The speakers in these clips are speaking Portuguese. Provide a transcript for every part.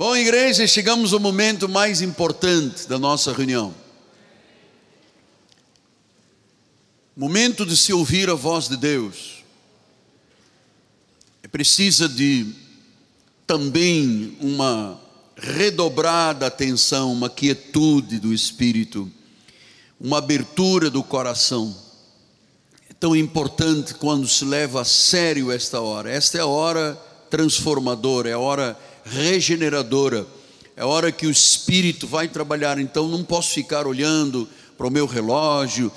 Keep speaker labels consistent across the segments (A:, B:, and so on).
A: Bom, igreja, chegamos ao momento mais importante da nossa reunião. Momento de se ouvir a voz de Deus. É precisa de também uma redobrada atenção, uma quietude do espírito, uma abertura do coração. É tão importante quando se leva a sério esta hora. Esta é a hora transformadora, é a hora regeneradora. É hora que o Espírito vai trabalhar. Então não posso ficar olhando para o meu relógio,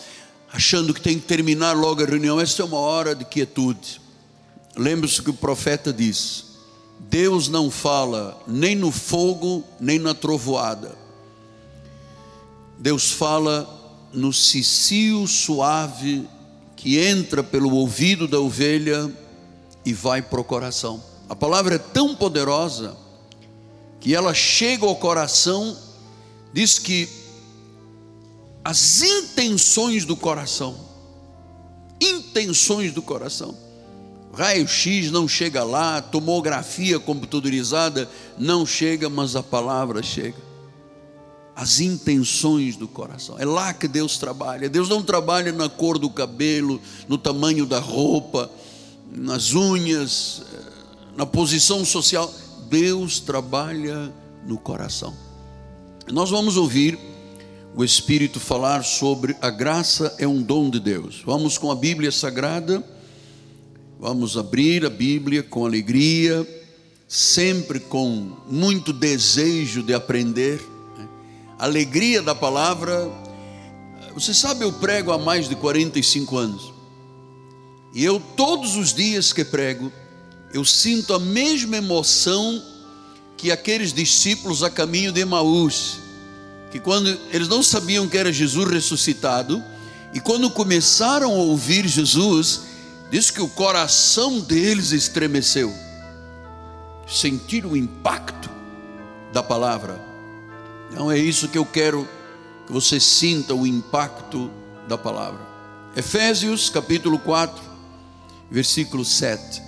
A: achando que tem que terminar logo a reunião. Esta é uma hora de quietude. Lembre-se que o profeta diz: Deus não fala nem no fogo, nem na trovoada. Deus fala no cicio suave que entra pelo ouvido da ovelha e vai para o coração. A palavra é tão poderosa que ela chega ao coração, diz que as intenções do coração, intenções do coração, raio-x não chega lá, tomografia computadorizada não chega, mas a palavra chega. As intenções do coração, é lá que Deus trabalha. Deus não trabalha na cor do cabelo, no tamanho da roupa, nas unhas, na posição social. Deus trabalha no coração. Nós vamos ouvir o Espírito falar sobre a graça é um dom de Deus. Vamos com a Bíblia Sagrada, vamos abrir a Bíblia com alegria, sempre com muito desejo de aprender, né? alegria da palavra. Você sabe, eu prego há mais de 45 anos, e eu todos os dias que prego, eu sinto a mesma emoção que aqueles discípulos a caminho de Emaús, que quando eles não sabiam que era Jesus ressuscitado, e quando começaram a ouvir Jesus, diz que o coração deles estremeceu, sentiram o impacto da palavra. Então é isso que eu quero que você sinta o impacto da palavra. Efésios capítulo 4, versículo 7.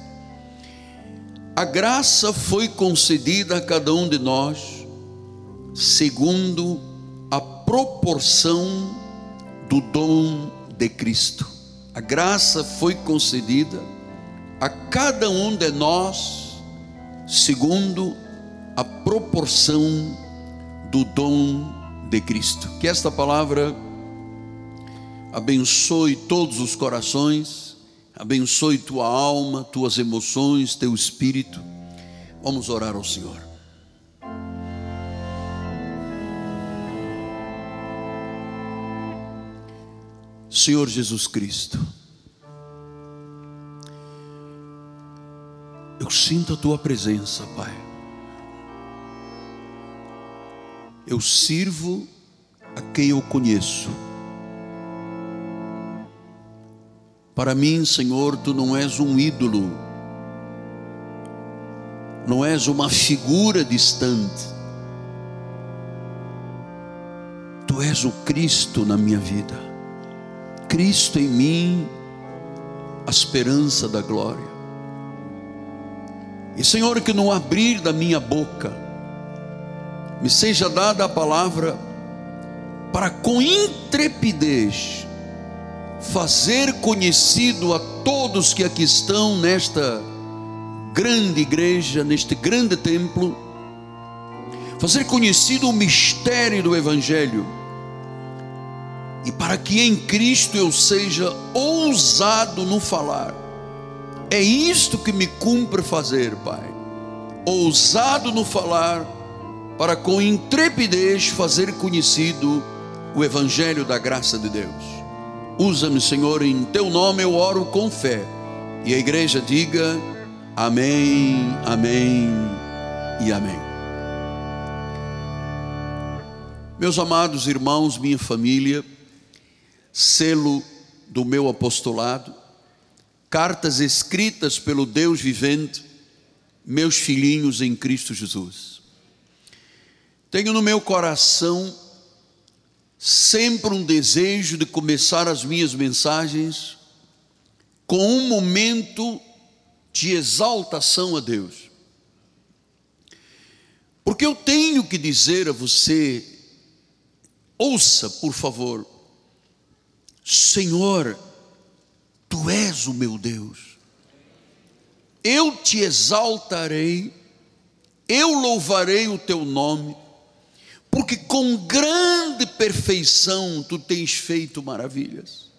A: A graça foi concedida a cada um de nós, segundo a proporção do dom de Cristo. A graça foi concedida a cada um de nós, segundo a proporção do dom de Cristo. Que esta palavra abençoe todos os corações abençoe tua alma, tuas emoções, teu espírito. Vamos orar ao Senhor. Senhor Jesus Cristo, eu sinto a tua presença, Pai. Eu sirvo a quem eu conheço. Para mim, Senhor, tu não és um ídolo, não és uma figura distante, tu és o Cristo na minha vida, Cristo em mim, a esperança da glória. E Senhor, que no abrir da minha boca, me seja dada a palavra para com intrepidez fazer conhecido a todos que aqui estão nesta grande igreja, neste grande templo, fazer conhecido o mistério do Evangelho, e para que em Cristo eu seja ousado no falar. É isto que me cumpre fazer, Pai. Ousado no falar, para com intrepidez fazer conhecido o Evangelho da graça de Deus. Usa-me, Senhor, em teu nome eu oro com fé. E a igreja diga: Amém, Amém e Amém. Meus amados irmãos, minha família, selo do meu apostolado, cartas escritas pelo Deus vivente, meus filhinhos em Cristo Jesus. Tenho no meu coração sempre um desejo de começar as minhas mensagens com um momento de exaltação a Deus. Porque eu tenho que dizer a você, ouça, por favor, Senhor, tu és o meu Deus, eu te exaltarei, eu louvarei o teu nome, porque com grande perfeição tu tens feito maravilhas,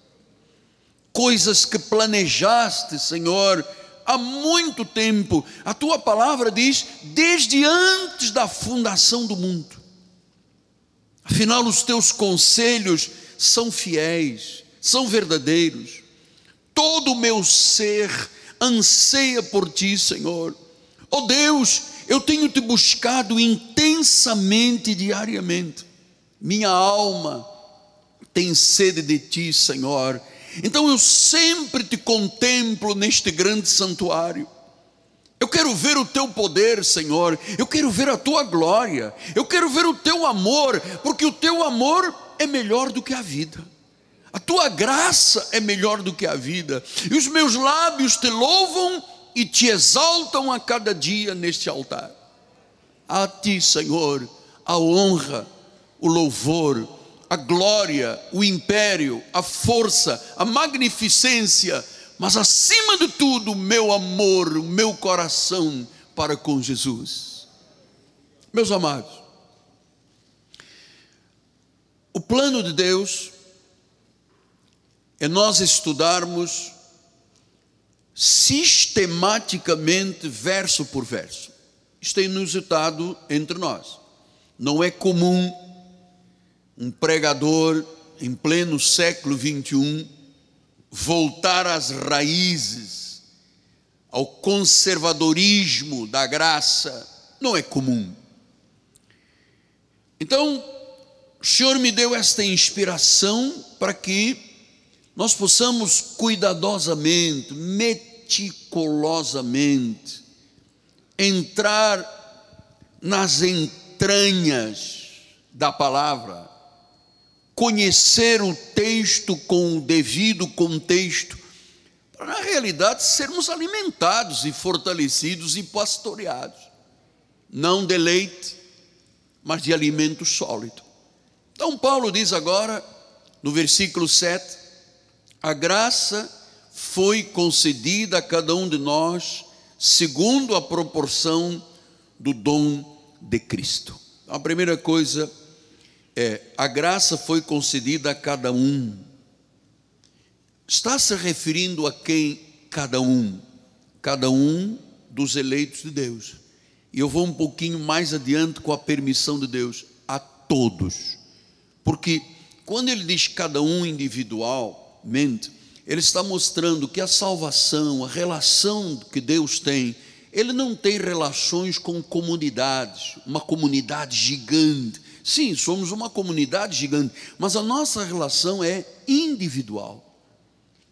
A: coisas que planejaste, Senhor, há muito tempo. A tua palavra diz, desde antes da fundação do mundo. Afinal, os teus conselhos são fiéis, são verdadeiros. Todo o meu ser anseia por ti, Senhor. Oh Deus, eu tenho te buscado intensamente diariamente. Minha alma tem sede de ti, Senhor então eu sempre te contemplo neste grande santuário. Eu quero ver o teu poder, Senhor. Eu quero ver a tua glória. Eu quero ver o teu amor, porque o teu amor é melhor do que a vida. A tua graça é melhor do que a vida. E os meus lábios te louvam e te exaltam a cada dia neste altar. A ti, Senhor, a honra, o louvor, a glória, o império, a força, a magnificência, mas acima de tudo, o meu amor, o meu coração para com Jesus. Meus amados, o plano de Deus é nós estudarmos sistematicamente, verso por verso. Isto é inusitado entre nós. Não é comum um pregador em pleno século 21 voltar às raízes, ao conservadorismo da graça, não é comum. Então, o Senhor me deu esta inspiração para que nós possamos cuidadosamente, meticulosamente, entrar nas entranhas da palavra, conhecer o texto com o devido contexto, para na realidade sermos alimentados e fortalecidos e pastoreados, não de leite, mas de alimento sólido. Então, Paulo diz agora, no versículo 7, a graça foi concedida a cada um de nós, segundo a proporção do dom de Cristo. A primeira coisa é: a graça foi concedida a cada um. Está se referindo a quem? Cada um. Cada um dos eleitos de Deus. E eu vou um pouquinho mais adiante com a permissão de Deus. A todos. Porque quando ele diz cada um ele está mostrando que a salvação, a relação que Deus tem, ele não tem relações com comunidades, uma comunidade gigante Sim, somos uma comunidade gigante, mas a nossa relação é individual.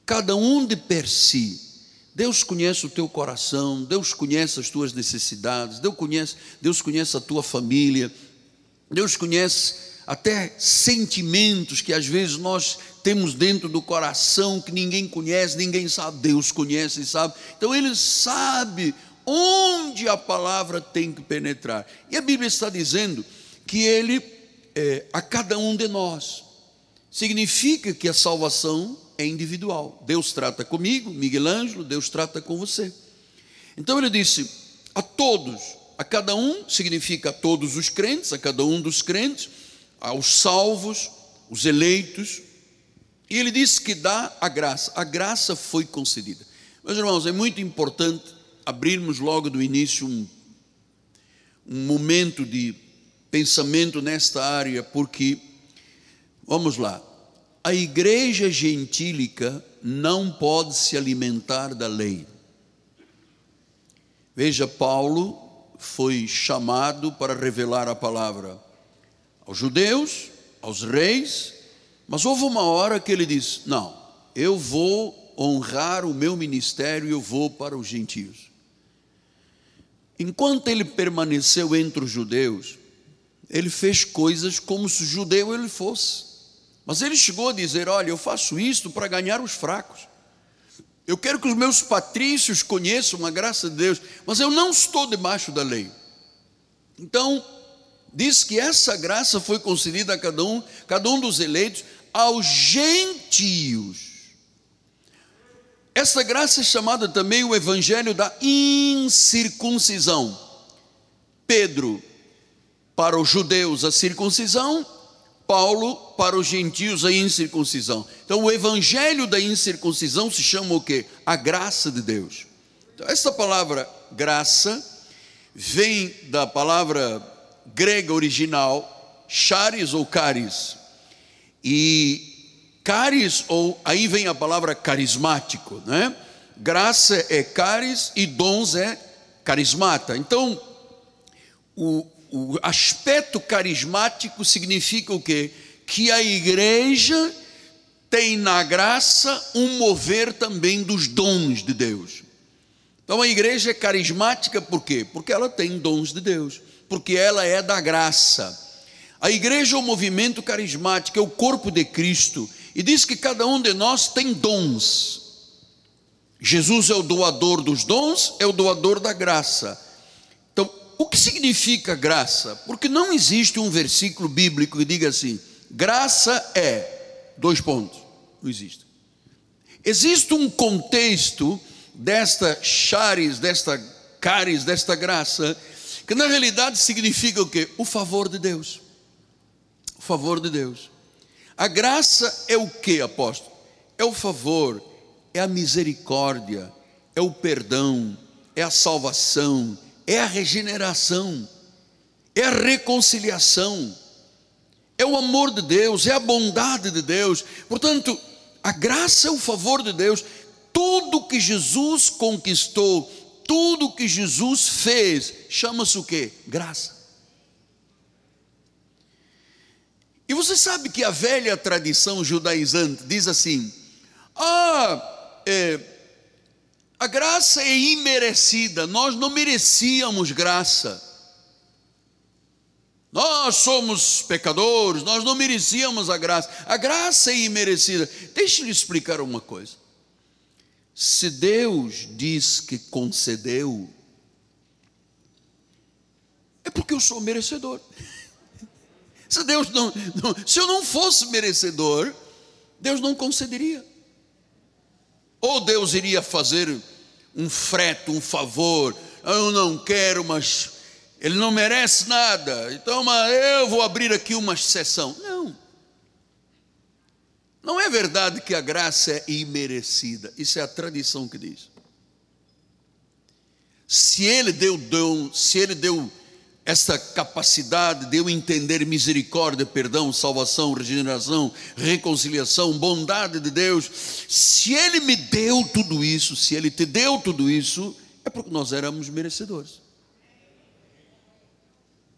A: Cada um de per si. Deus conhece o teu coração, Deus conhece as tuas necessidades, Deus conhece, Deus conhece a tua família, Deus conhece até sentimentos que às vezes nós temos dentro do coração que ninguém conhece, ninguém sabe, Deus conhece e sabe. Então ele sabe onde a palavra tem que penetrar. E a Bíblia está dizendo que Ele é, a cada um de nós. Significa que a salvação é individual. Deus trata comigo, Miguel Ângelo, Deus trata com você. Então ele disse: a todos, a cada um, significa a todos os crentes, a cada um dos crentes, aos salvos, os eleitos. E ele disse que dá a graça. A graça foi concedida. Meus irmãos, é muito importante abrirmos logo do início um, um momento de pensamento nesta área, porque, vamos lá, a igreja gentílica não pode se alimentar da lei. Veja, Paulo foi chamado para revelar a palavra aos judeus, aos reis, mas houve uma hora que ele disse: Não, eu vou honrar o meu ministério e eu vou para os gentios. Enquanto ele permaneceu entre os judeus, ele fez coisas como se judeu ele fosse. Mas ele chegou a dizer: Olha, eu faço isto para ganhar os fracos. Eu quero que os meus patrícios conheçam a graça de Deus, mas eu não estou debaixo da lei. Então, diz que essa graça foi concedida a cada um, cada um dos eleitos, aos gentios. Essa graça é chamada também o evangelho da incircuncisão. Pedro, para os judeus, a circuncisão, Paulo, para os gentios, a incircuncisão. Então, o evangelho da incircuncisão se chama o quê? A graça de Deus. Então, essa palavra graça vem da palavra grega original, charis ou caris. E caris, ou aí vem a palavra carismático, né? Graça é caris e dons é carismata. Então, o, o aspecto carismático significa o quê? Que a igreja tem na graça um mover também dos dons de Deus. Então a igreja é carismática por quê? Porque ela tem dons de Deus, porque ela é da graça. A igreja é um movimento carismático, é o corpo de Cristo, e diz que cada um de nós tem dons. Jesus é o doador dos dons, é o doador da graça. Então, o que significa graça? Porque não existe um versículo bíblico que diga assim: graça é, dois pontos, não existe. Existe um contexto desta charis, desta caris, desta graça, que na realidade significa o quê? O favor de Deus. O favor de Deus. A graça é o que, apóstolo? É o favor, é a misericórdia, é o perdão, é a salvação, é a regeneração, é a reconciliação, é o amor de Deus, é a bondade de Deus. Portanto, a graça é o favor de Deus tudo que Jesus conquistou, tudo que Jesus fez, chama-se o que? Graça. E você sabe que a velha tradição judaizante diz assim: ah, é, a graça é imerecida, nós não merecíamos graça. Nós somos pecadores, nós não merecíamos a graça. A graça é imerecida. Deixe eu lhe explicar uma coisa. Se Deus diz que concedeu, é porque eu sou merecedor. Se Deus não, não, se eu não fosse merecedor, Deus não concederia. Ou Deus iria fazer um freto, um favor. Eu não quero, mas ele não merece nada. Então, eu vou abrir aqui uma exceção. Não. Não é verdade que a graça é imerecida, isso é a tradição que diz. Se ele deu dom, se ele deu essa capacidade de eu entender misericórdia, perdão, salvação, regeneração, reconciliação, bondade de Deus, se ele me deu tudo isso, se ele te deu tudo isso, é porque nós éramos merecedores.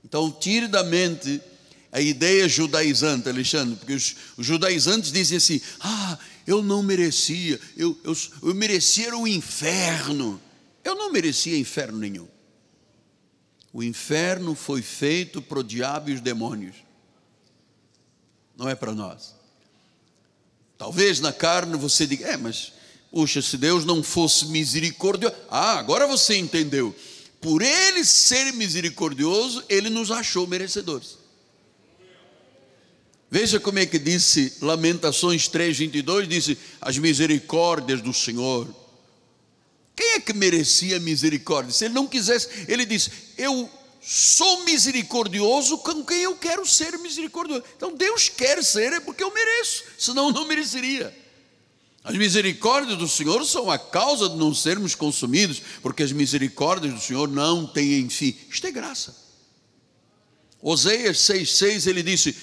A: Então, tire da mente a ideia judaizante, Alexandre, porque os, os judaizantes dizem assim: ah, eu não merecia, eu, eu, eu merecia o inferno. Eu não merecia inferno nenhum. O inferno foi feito para o diabo e os demônios, não é para nós. Talvez na carne você diga, é, mas, puxa, se Deus não fosse misericordioso, ah, agora você entendeu. Por ele ser misericordioso, ele nos achou merecedores. Veja como é que disse Lamentações 3:22 disse as misericórdias do Senhor. Quem é que merecia misericórdia? Se ele não quisesse, ele disse: "Eu sou misericordioso com quem eu quero ser misericordioso". Então Deus quer ser é porque eu mereço, senão eu não mereceria. As misericórdias do Senhor são a causa de não sermos consumidos, porque as misericórdias do Senhor não têm fim. Isto é graça. Oséias 6,6 ele disse: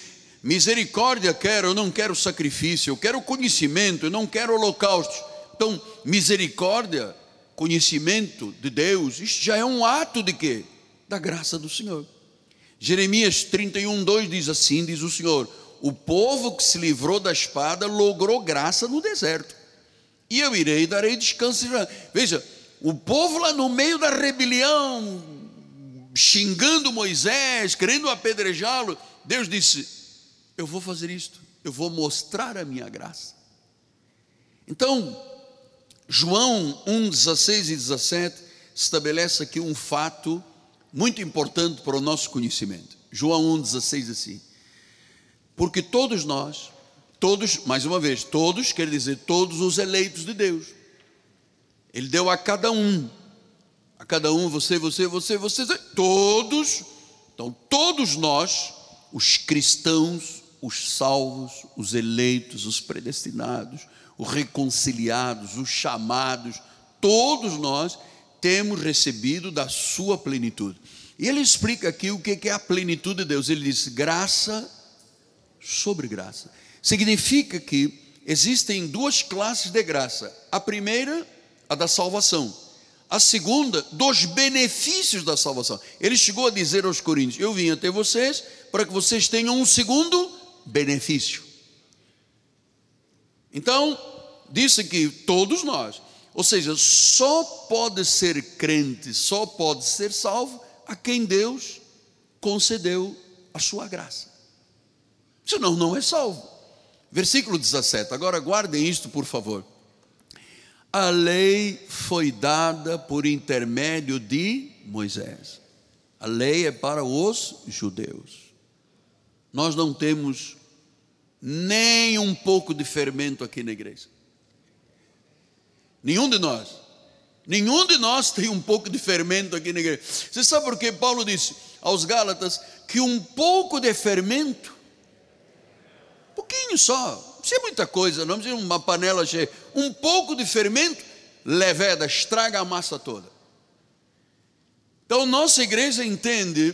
A: Misericórdia quero, eu não quero sacrifício, eu quero conhecimento, eu não quero holocaustos. Então, misericórdia, conhecimento de Deus, isto já é um ato de quê? Da graça do Senhor. Jeremias 31, 2 diz assim: diz o Senhor, o povo que se livrou da espada logrou graça no deserto. E eu irei e darei descanso. Veja, o povo lá no meio da rebelião, xingando Moisés, querendo apedrejá-lo, Deus disse: eu vou fazer isto, eu vou mostrar a minha graça. Então, João 1, 16 e 17 estabelece aqui um fato muito importante para o nosso conhecimento. João 1,16 assim. Porque todos nós, todos, mais uma vez, todos quer dizer todos os eleitos de Deus. Ele deu a cada um, a cada um, você, você, você, você, todos, então todos nós, os cristãos, os salvos, os eleitos, os predestinados, os reconciliados, os chamados, todos nós temos recebido da sua plenitude. E ele explica aqui o que é a plenitude de Deus. Ele diz graça sobre graça. Significa que existem duas classes de graça. A primeira, a da salvação. A segunda, dos benefícios da salvação. Ele chegou a dizer aos coríntios: Eu vim até vocês para que vocês tenham um segundo benefício. Então, disse que todos nós, ou seja, só pode ser crente, só pode ser salvo a quem Deus concedeu a sua graça. Senão não é salvo. Versículo 17. Agora guardem isto, por favor. A lei foi dada por intermédio de Moisés. A lei é para os judeus. Nós não temos nem um pouco de fermento aqui na igreja. Nenhum de nós. Nenhum de nós tem um pouco de fermento aqui na igreja. Você sabe por que Paulo disse aos Gálatas que um pouco de fermento, pouquinho só, não precisa muita coisa, não precisa uma panela cheia, um pouco de fermento, leveda, estraga a massa toda. Então, nossa igreja entende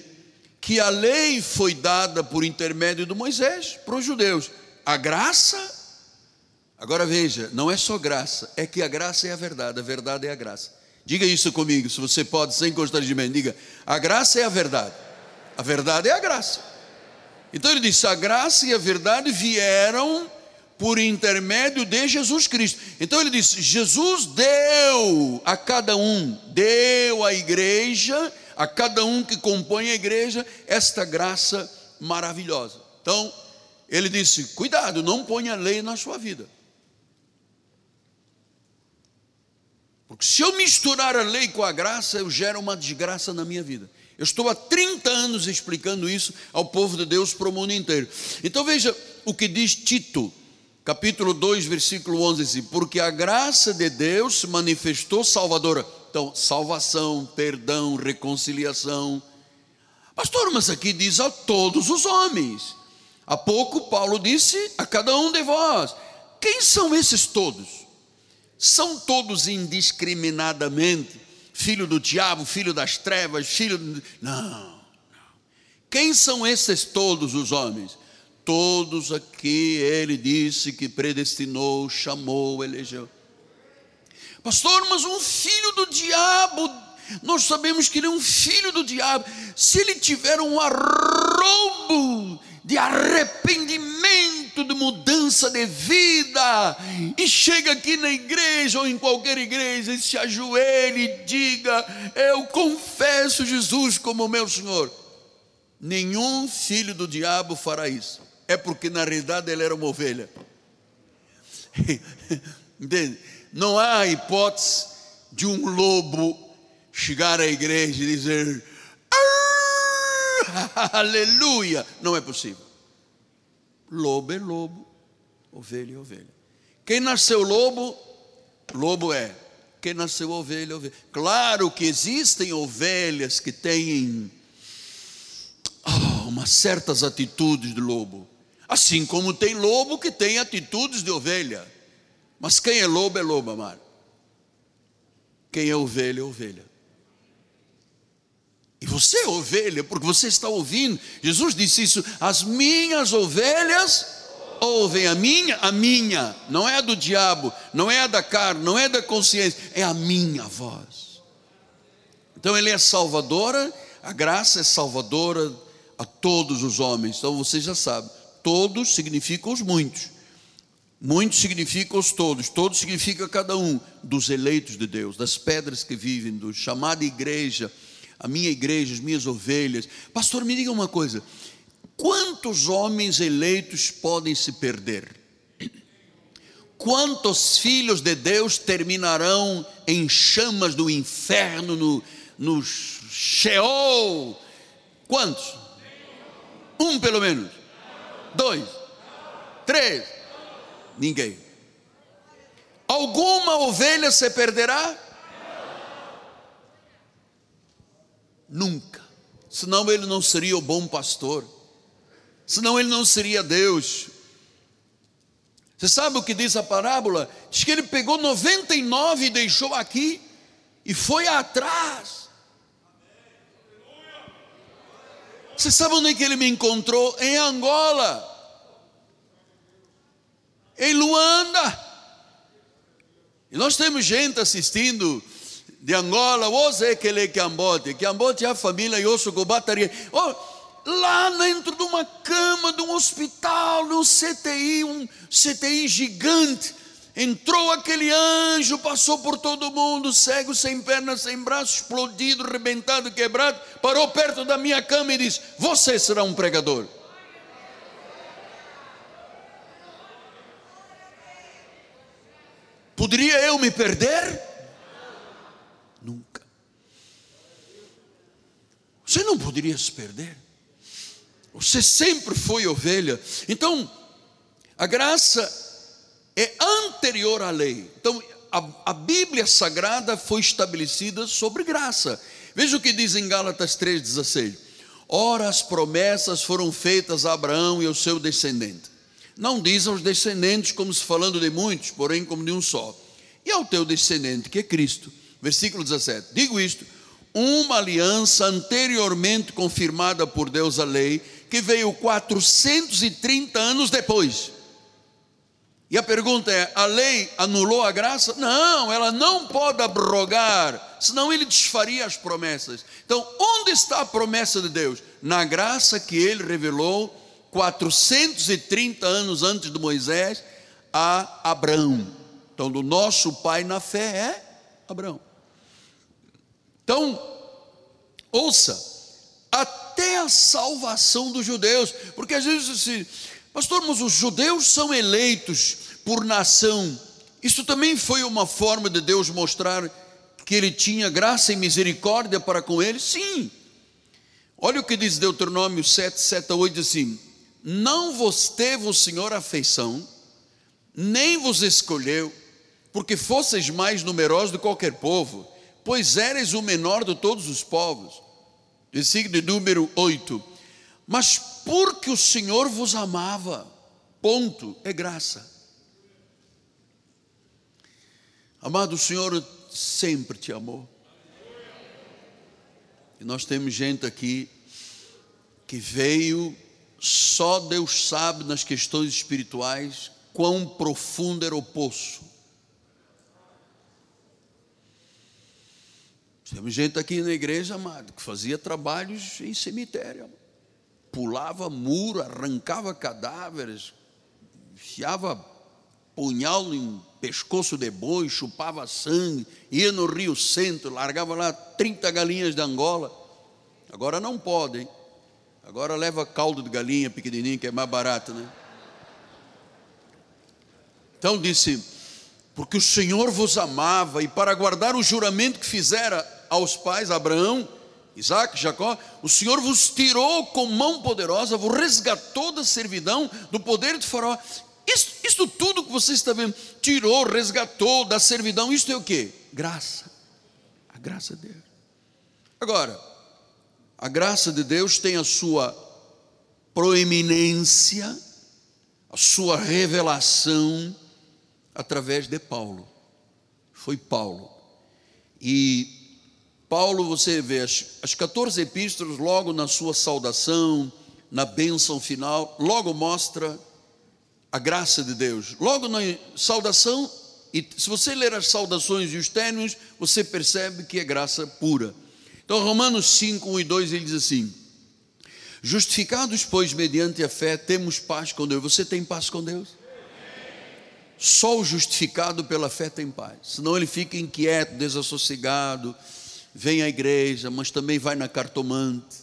A: que a lei foi dada por intermédio de Moisés para os judeus. A graça Agora veja, não é só graça, é que a graça é a verdade, a verdade é a graça. Diga isso comigo, se você pode, sem constrangimento, diga: a graça é a verdade, a verdade é a graça. Então ele disse: a graça e a verdade vieram por intermédio de Jesus Cristo. Então ele disse: Jesus deu a cada um, deu à igreja, a cada um que compõe a igreja, esta graça maravilhosa. Então ele disse: cuidado, não ponha lei na sua vida. Porque se eu misturar a lei com a graça, eu gero uma desgraça na minha vida. Eu estou há 30 anos explicando isso ao povo de Deus para o mundo inteiro. Então veja o que diz Tito, capítulo 2, versículo 11, assim, porque a graça de Deus se manifestou salvadora. Então, salvação, perdão, reconciliação. Pastor, mas aqui diz a todos os homens. Há pouco Paulo disse a cada um de vós. Quem são esses todos? são todos indiscriminadamente filho do diabo, filho das trevas, filho. Do... Não. Quem são esses todos os homens? Todos aqui ele disse que predestinou, chamou, elegeu. Pastor, mas um filho do diabo, nós sabemos que ele é um filho do diabo. Se ele tiver um arrobo de arrependimento, de mudança de vida, e chega aqui na igreja ou em qualquer igreja e se ajoelhe e diga: Eu confesso Jesus como meu Senhor. Nenhum filho do diabo fará isso, é porque na realidade ele era uma ovelha. Entende? Não há hipótese de um lobo chegar à igreja e dizer: aleluia. Não é possível. Lobo é lobo, ovelha é ovelha. Quem nasceu lobo, lobo é. Quem nasceu ovelha, ovelha. Claro que existem ovelhas que têm oh, umas certas atitudes de lobo. Assim como tem lobo que tem atitudes de ovelha. Mas quem é lobo é lobo, amado. Quem é ovelha é ovelha. E você é ovelha, porque você está ouvindo. Jesus disse isso: as minhas ovelhas ouvem a minha, a minha, não é a do diabo, não é a da carne, não é da consciência, é a minha voz. Então ele é salvadora, a graça é salvadora a todos os homens. Então você já sabe, todos significam os muitos. Muitos significam os todos, todos significa cada um dos eleitos de Deus, das pedras que vivem, do chamada igreja a minha igreja, as minhas ovelhas. Pastor, me diga uma coisa: quantos homens eleitos podem se perder? Quantos filhos de Deus terminarão em chamas do inferno, no, no Sheol. Quantos? Um pelo menos. Dois. Três. Ninguém. Alguma ovelha se perderá? Nunca. Senão ele não seria o bom pastor. Senão ele não seria Deus. Você sabe o que diz a parábola? Diz que ele pegou 99 e deixou aqui e foi atrás. Você sabe onde é que ele me encontrou? Em Angola, em Luanda. E nós temos gente assistindo de Angola, você que ele Cambote, Cambote é a família Gobataria. Oh, lá dentro de uma cama, de um hospital, um CTI, um CTI gigante. Entrou aquele anjo, passou por todo mundo, cego, sem pernas, sem braços, explodido, rebentado, quebrado, parou perto da minha cama e disse: Você será um pregador. Poderia eu me perder? Nunca. Você não poderia se perder. Você sempre foi ovelha. Então, a graça é anterior à lei. Então, a, a, Bíblia Sagrada foi estabelecida sobre graça. Veja o que diz em Gálatas 3,16: Ora, as promessas foram feitas a Abraão e ao seu descendente. Não diz aos descendentes, como se falando de muitos, porém como de um só. E ao teu descendente, que é Cristo. Versículo 17: Digo isto, uma aliança anteriormente confirmada por Deus a lei que veio 430 anos depois. E a pergunta é: a lei anulou a graça? Não, ela não pode abrogar, senão ele desfaria as promessas. Então, onde está a promessa de Deus? Na graça que ele revelou 430 anos antes de Moisés a Abraão. Então, do nosso pai na fé é Abraão. Então, ouça, até a salvação dos judeus, porque às vezes assim, pastor, mas os judeus são eleitos por nação. Isso também foi uma forma de Deus mostrar que ele tinha graça e misericórdia para com eles? Sim. Olha o que diz Deuteronômio 7, 7 a 8, diz assim: Não vos teve o Senhor afeição, nem vos escolheu, porque fosseis mais numerosos do que qualquer povo, pois eres o menor de todos os povos versículo número 8. Mas porque o Senhor vos amava, ponto, é graça. Amado, o Senhor sempre te amou. E nós temos gente aqui que veio, só Deus sabe nas questões espirituais quão profundo era o poço. Temos gente aqui na igreja, amado, que fazia trabalhos em cemitério. Pulava muro, arrancava cadáveres, enfiava punhal em pescoço de boi, chupava sangue, ia no Rio Centro, largava lá 30 galinhas de Angola. Agora não podem. Agora leva caldo de galinha pequenininho, que é mais barato, né? Então disse: Porque o Senhor vos amava, e para guardar o juramento que fizera aos pais, Abraão, Isaac, Jacó, o Senhor vos tirou com mão poderosa, vos resgatou da servidão, do poder de Faraó. Isso, isso tudo que você está vendo, tirou, resgatou da servidão, isso é o que? Graça. A graça de Deus. Agora, a graça de Deus tem a sua proeminência, a sua revelação através de Paulo. Foi Paulo. E Paulo, você vê as, as 14 epístolas, logo na sua saudação, na bênção final, logo mostra a graça de Deus. Logo na saudação, e se você ler as saudações e os términos, você percebe que é graça pura. Então, Romanos 5, 1 e 2, ele diz assim: Justificados, pois, mediante a fé, temos paz com Deus. Você tem paz com Deus? Só o justificado pela fé tem paz, senão ele fica inquieto, desassossegado vem à igreja, mas também vai na cartomante.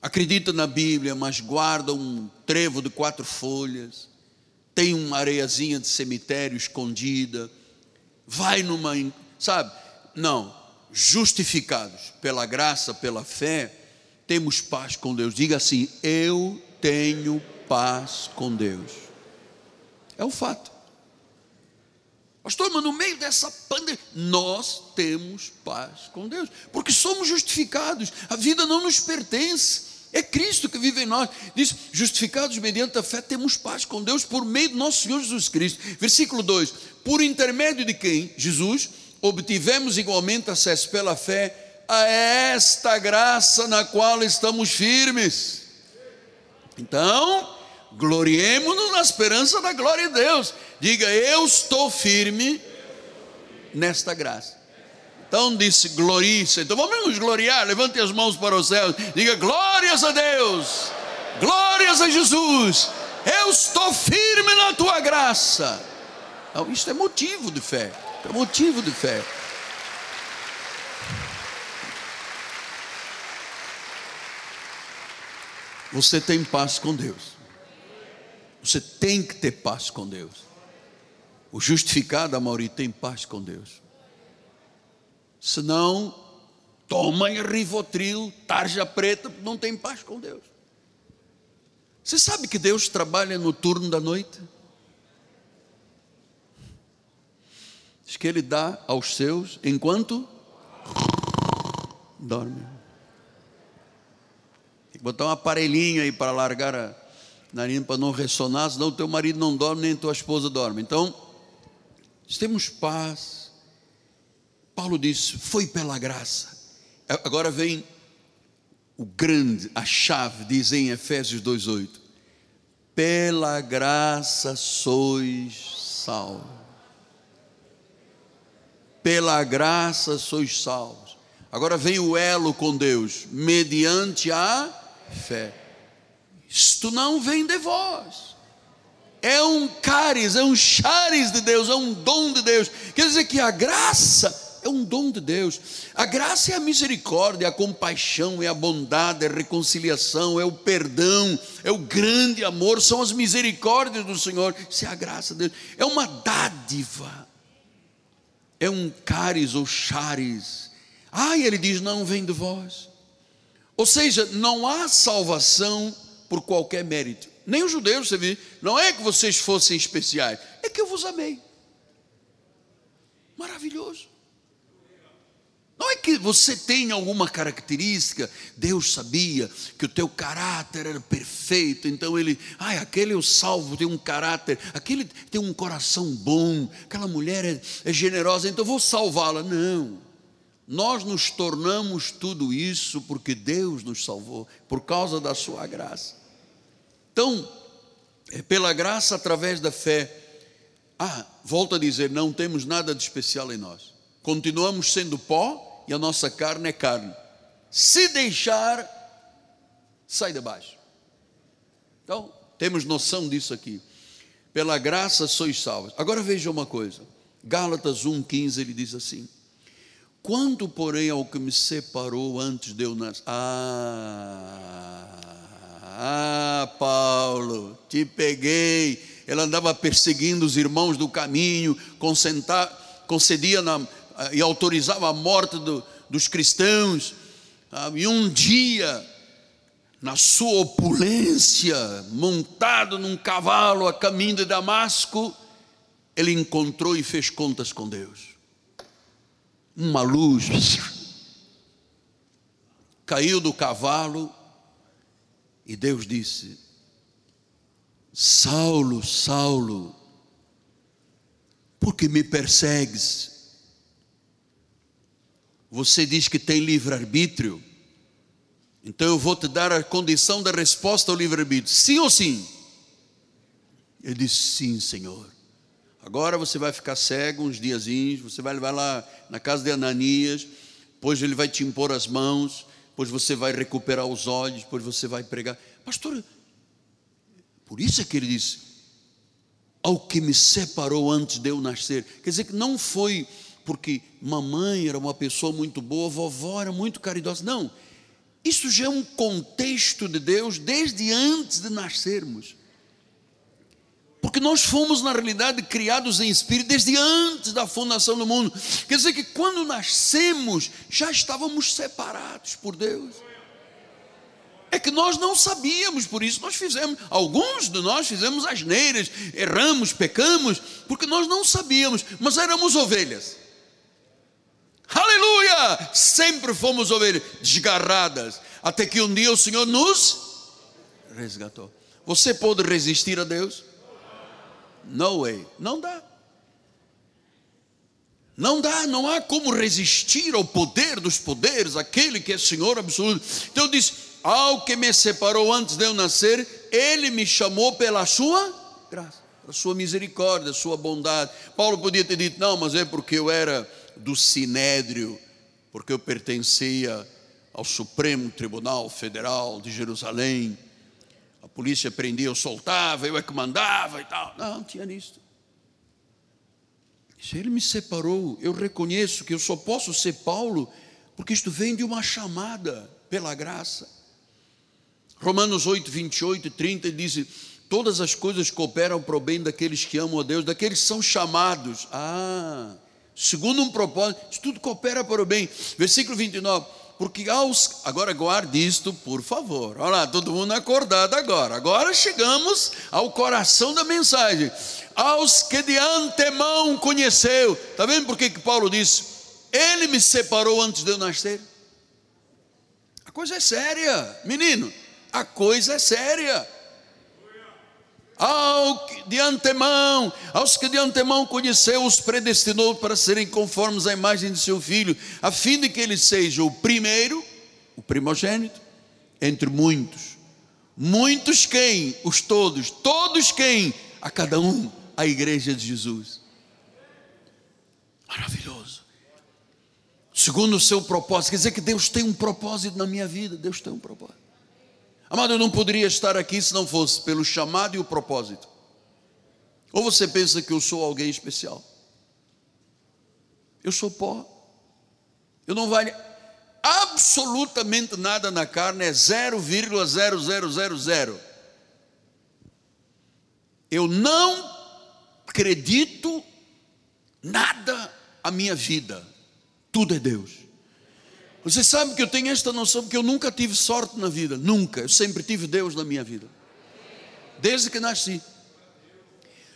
A: Acredita na Bíblia, mas guarda um trevo de quatro folhas. Tem uma areiazinha de cemitério escondida. Vai numa, sabe? Não. Justificados pela graça, pela fé, temos paz com Deus. Diga assim: Eu tenho paz com Deus. É um fato. Pastor, mas no meio dessa pandemia, nós temos paz com Deus, porque somos justificados, a vida não nos pertence, é Cristo que vive em nós. Diz: justificados mediante a fé, temos paz com Deus por meio do nosso Senhor Jesus Cristo. Versículo 2: Por intermédio de quem? Jesus, obtivemos igualmente acesso pela fé a esta graça na qual estamos firmes. Então, gloriemos-nos na esperança da glória de Deus. Diga, eu estou firme nesta graça. Então disse, glorie-se. Então vamos nos gloriar, levante as mãos para os céus. Diga, glórias a Deus, glórias a Jesus. Eu estou firme na tua graça. Então, isto é motivo de fé. É motivo de fé. Você tem paz com Deus. Você tem que ter paz com Deus. O justificado, a maioria, tem paz com Deus. Senão, toma em Rivotril, tarja preta, não tem paz com Deus. Você sabe que Deus trabalha no turno da noite? Diz que Ele dá aos seus enquanto dorme. Tem que botar um aparelhinho aí para largar a narina para não ressonar, senão o teu marido não dorme, nem tua esposa dorme. Então, temos paz. Paulo disse: foi pela graça. Agora vem o grande, a chave, diz em Efésios 2,8: pela graça sois salvos. Pela graça sois salvos. Agora vem o elo com Deus, mediante a fé. Isto não vem de vós é um cáris, é um charis de Deus, é um dom de Deus. Quer dizer que a graça é um dom de Deus. A graça é a misericórdia, é a compaixão, é a bondade, é a reconciliação, é o perdão, é o grande amor, são as misericórdias do Senhor. Isso é a graça de Deus. É uma dádiva. É um cáris ou charis. Ah, ele diz: não vem de vós. Ou seja, não há salvação por qualquer mérito nem os judeus, você viu, não é que vocês fossem especiais, é que eu vos amei. Maravilhoso. Não é que você tem alguma característica, Deus sabia que o teu caráter era perfeito, então ele, ai, aquele eu salvo, tem um caráter, aquele tem um coração bom, aquela mulher é, é generosa, então vou salvá-la. Não. Nós nos tornamos tudo isso porque Deus nos salvou, por causa da sua graça. Então, é pela graça através da fé. Ah, volto a dizer, não temos nada de especial em nós. Continuamos sendo pó e a nossa carne é carne. Se deixar, sai de baixo. Então, temos noção disso aqui. Pela graça sois salvos. Agora veja uma coisa. Gálatas 1,15 ele diz assim: Quanto, porém, ao que me separou antes de eu nascer. Ah, ah, Paulo, te peguei. Ele andava perseguindo os irmãos do caminho, concedia na, e autorizava a morte do, dos cristãos. Ah, e um dia, na sua opulência, montado num cavalo a caminho de Damasco, ele encontrou e fez contas com Deus. Uma luz caiu do cavalo e Deus disse: Saulo, Saulo, por que me persegues? Você diz que tem livre-arbítrio, então eu vou te dar a condição da resposta ao livre-arbítrio: sim ou sim? Ele disse: sim, Senhor. Agora você vai ficar cego uns diazinhos, você vai levar lá na casa de Ananias, depois ele vai te impor as mãos, depois você vai recuperar os olhos, depois você vai pregar. Pastor, por isso é que ele disse: ao que me separou antes de eu nascer. Quer dizer que não foi porque mamãe era uma pessoa muito boa, vovó era muito caridosa. Não. Isso já é um contexto de Deus desde antes de nascermos. Porque nós fomos, na realidade, criados em espírito desde antes da fundação do mundo. Quer dizer que quando nascemos, já estávamos separados por Deus. É que nós não sabíamos, por isso nós fizemos, alguns de nós fizemos asneiras, erramos, pecamos, porque nós não sabíamos, mas éramos ovelhas. Aleluia! Sempre fomos ovelhas desgarradas, até que um dia o Senhor nos resgatou. Você pode resistir a Deus? No way. Não dá. Não dá, não há como resistir ao poder dos poderes, aquele que é Senhor absoluto. Então disse: ao que me separou antes de eu nascer, Ele me chamou pela sua graça, a sua misericórdia, sua bondade. Paulo podia ter dito: não, mas é porque eu era do Sinédrio, porque eu pertencia ao Supremo Tribunal Federal de Jerusalém. A polícia prendia, eu soltava, eu é que mandava e tal. Não, não tinha nisso. Ele me separou, eu reconheço que eu só posso ser Paulo, porque isto vem de uma chamada pela graça. Romanos 8, 28 e 30 diz: Todas as coisas cooperam para o bem daqueles que amam a Deus, daqueles que são chamados. Ah, segundo um propósito, isso tudo coopera para o bem. Versículo 29. Porque aos. Agora guarde isto, por favor. Olha lá, todo mundo acordado agora. Agora chegamos ao coração da mensagem. Aos que de antemão conheceu. Está vendo por que Paulo disse? Ele me separou antes de eu nascer. A coisa é séria, menino. A coisa é séria ao de antemão, aos que de antemão conheceu, os predestinou para serem conformes à imagem de seu filho, a fim de que ele seja o primeiro, o primogênito, entre muitos. Muitos quem? Os todos. Todos quem? A cada um, a igreja de Jesus. Maravilhoso. Segundo o seu propósito, quer dizer que Deus tem um propósito na minha vida, Deus tem um propósito. Amado, eu não poderia estar aqui se não fosse pelo chamado e o propósito. Ou você pensa que eu sou alguém especial? Eu sou pó. Eu não valho absolutamente nada na carne, é 0,0000. Eu não acredito nada a minha vida. Tudo é Deus. Você sabe que eu tenho esta noção porque eu nunca tive sorte na vida, nunca. Eu sempre tive Deus na minha vida, desde que nasci.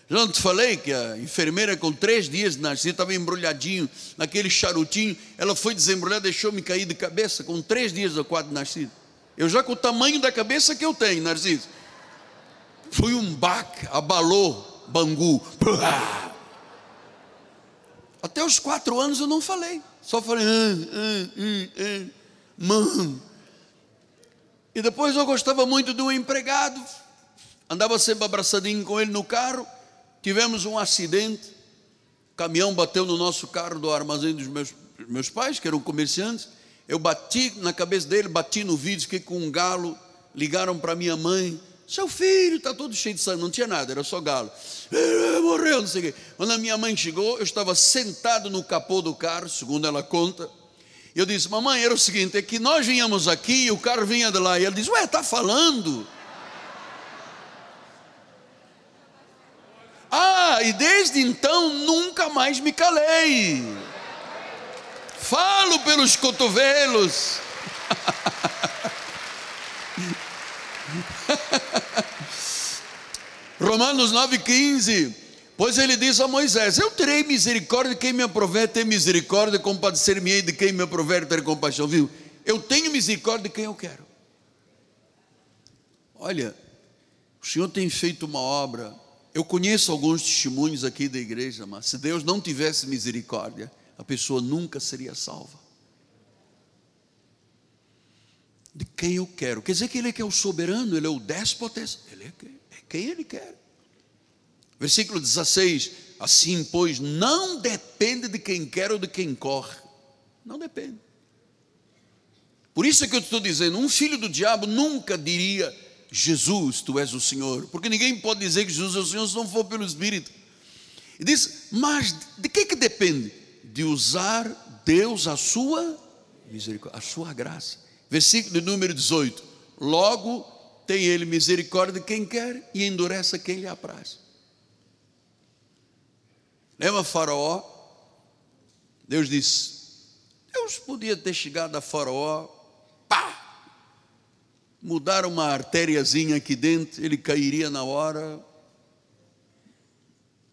A: Já não te falei que a enfermeira, com três dias de nascido, estava embrulhadinho naquele charutinho. Ela foi desembrulhar, deixou-me cair de cabeça com três dias ou quatro de nascido. Eu já com o tamanho da cabeça que eu tenho, Narciso. Foi um baque, abalou Bangu. Até os quatro anos eu não falei. Só falei, ah, ah, ah, ah, mano. E depois eu gostava muito do empregado, andava sempre abraçadinho com ele no carro. Tivemos um acidente, o caminhão bateu no nosso carro do armazém dos meus, meus pais, que eram comerciantes. Eu bati na cabeça dele, bati no vidro, fiquei com um galo. Ligaram para minha mãe, seu filho está todo cheio de sangue, não tinha nada, era só galo. Eh, morreu, não sei o quê. Quando a minha mãe chegou, eu estava sentado no capô do carro, segundo ela conta. E eu disse, mamãe, era o seguinte: é que nós vinhamos aqui e o carro vinha de lá. E ela disse, ué, está falando? Ah, e desde então nunca mais me calei. Falo pelos cotovelos. Romanos 9,15. Pois ele diz a Moisés: Eu terei misericórdia de quem me aprover ter misericórdia, compadecer-me-ei de quem me aprover ter compaixão. Viu? Eu tenho misericórdia de quem eu quero. Olha, o Senhor tem feito uma obra. Eu conheço alguns testemunhos aqui da igreja, mas se Deus não tivesse misericórdia, a pessoa nunca seria salva. De quem eu quero. Quer dizer que Ele é que é o soberano, Ele é o déspota, Ele é quem Ele quer. Versículo 16: Assim, pois, não depende de quem quer ou de quem corre. Não depende. Por isso é que eu estou dizendo: um filho do diabo nunca diria, Jesus, tu és o Senhor. Porque ninguém pode dizer que Jesus é o Senhor se não for pelo Espírito. E diz: Mas de que, que depende? De usar Deus a sua misericórdia, a sua graça. Versículo número 18: Logo tem Ele misericórdia de quem quer e endurece quem lhe apraz. Lembra Faraó? Deus disse: Deus podia ter chegado a Faraó, pá, mudar uma artériazinha aqui dentro, ele cairia na hora,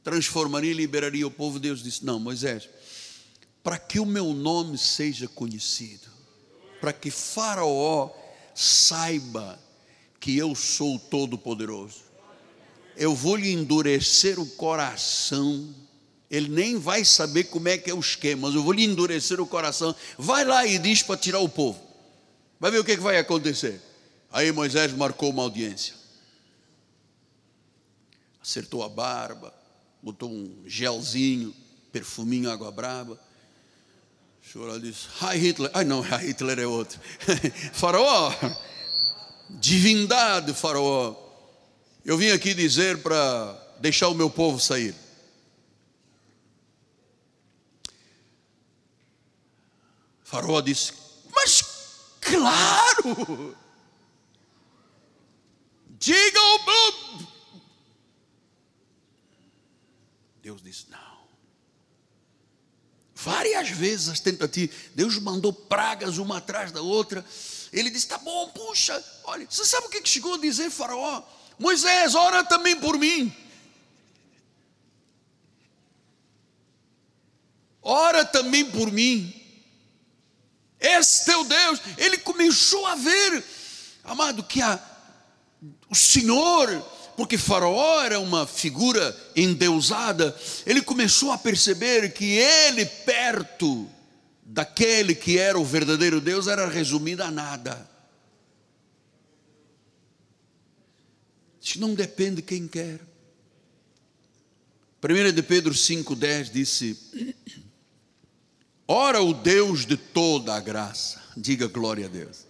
A: transformaria e liberaria o povo. Deus disse: Não, Moisés, para que o meu nome seja conhecido, para que Faraó saiba que eu sou Todo-Poderoso, eu vou lhe endurecer o coração. Ele nem vai saber como é que é o esquema, mas eu vou lhe endurecer o coração. Vai lá e diz para tirar o povo. Vai ver o que, é que vai acontecer. Aí Moisés marcou uma audiência. Acertou a barba, botou um gelzinho, perfuminho água braba. Chorou disse: Hi Hitler. Ai não, Hi Hitler é outro. faraó, divindade Faraó. Eu vim aqui dizer para deixar o meu povo sair. Faraó disse: Mas claro! Diga o Deus disse: Não. Várias vezes as tentativas, Deus mandou pragas uma atrás da outra. Ele disse: Tá bom, puxa, olha, você sabe o que chegou a dizer, Faraó? Moisés, ora também por mim. Ora também por mim. Esse teu Deus, ele começou a ver, amado, que a, o Senhor porque Faraó era uma figura endeusada, ele começou a perceber que ele, perto daquele que era o verdadeiro Deus, era resumido a nada. Isso não depende de quem quer. 1 de Pedro 5,10 disse: Ora, o Deus de toda a graça, diga glória a Deus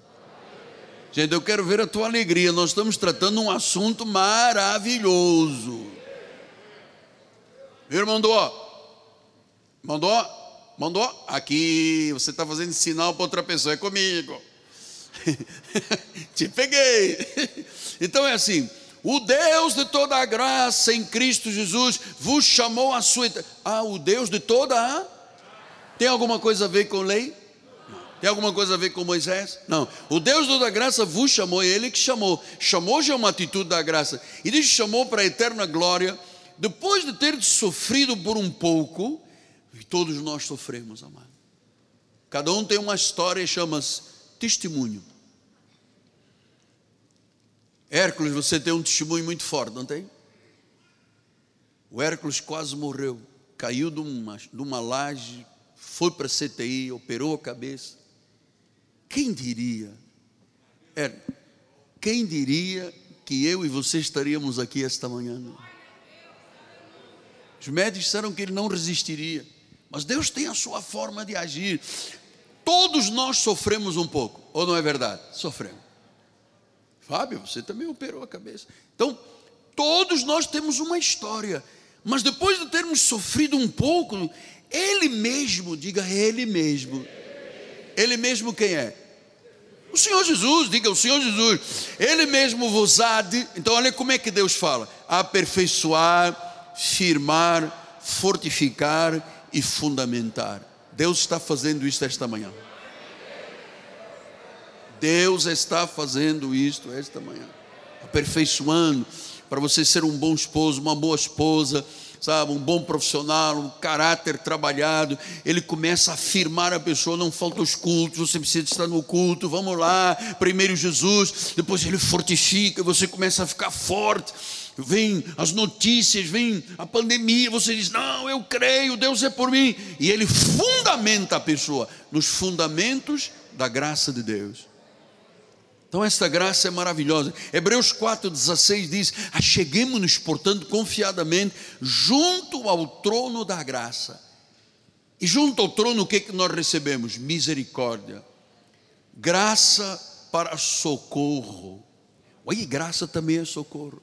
A: Gente, eu quero ver a tua alegria. Nós estamos tratando um assunto maravilhoso. Meu irmão, mandou? Mandou? Mandou? Aqui, você está fazendo sinal para outra pessoa, é comigo. Te peguei. Então é assim: o Deus de toda a graça em Cristo Jesus vos chamou a sua. Ah, o Deus de toda a. Tem alguma coisa a ver com lei? Tem alguma coisa a ver com Moisés? Não. O Deus da graça vos chamou, é Ele que chamou. Chamou já é uma atitude da graça. E diz chamou para a eterna glória, depois de ter sofrido por um pouco, e todos nós sofremos, amado. Cada um tem uma história e chama-se testemunho. Hércules, você tem um testemunho muito forte, não tem? O Hércules quase morreu, caiu de uma, de uma laje, foi para a CTI, operou a cabeça. Quem diria? É, quem diria que eu e você estaríamos aqui esta manhã? Os médicos disseram que ele não resistiria, mas Deus tem a sua forma de agir. Todos nós sofremos um pouco, ou não é verdade? Sofremos. Fábio, você também operou a cabeça. Então, todos nós temos uma história, mas depois de termos sofrido um pouco, Ele mesmo, diga Ele mesmo, ele mesmo quem é? O Senhor Jesus, diga o Senhor Jesus. Ele mesmo vos há de. Então, olha como é que Deus fala: aperfeiçoar, firmar, fortificar e fundamentar. Deus está fazendo isto esta manhã. Deus está fazendo isto esta manhã, aperfeiçoando para você ser um bom esposo, uma boa esposa sabe, um bom profissional, um caráter trabalhado, ele começa a afirmar a pessoa, não falta os cultos, você precisa estar no culto, vamos lá, primeiro Jesus, depois ele fortifica, você começa a ficar forte, vem as notícias, vem a pandemia, você diz, não, eu creio, Deus é por mim, e ele fundamenta a pessoa nos fundamentos da graça de Deus. Então, esta graça é maravilhosa. Hebreus 4,16 diz: Acheguemos-nos, portanto, confiadamente, junto ao trono da graça. E junto ao trono, o que, é que nós recebemos? Misericórdia, graça para socorro. Oi, graça também é socorro.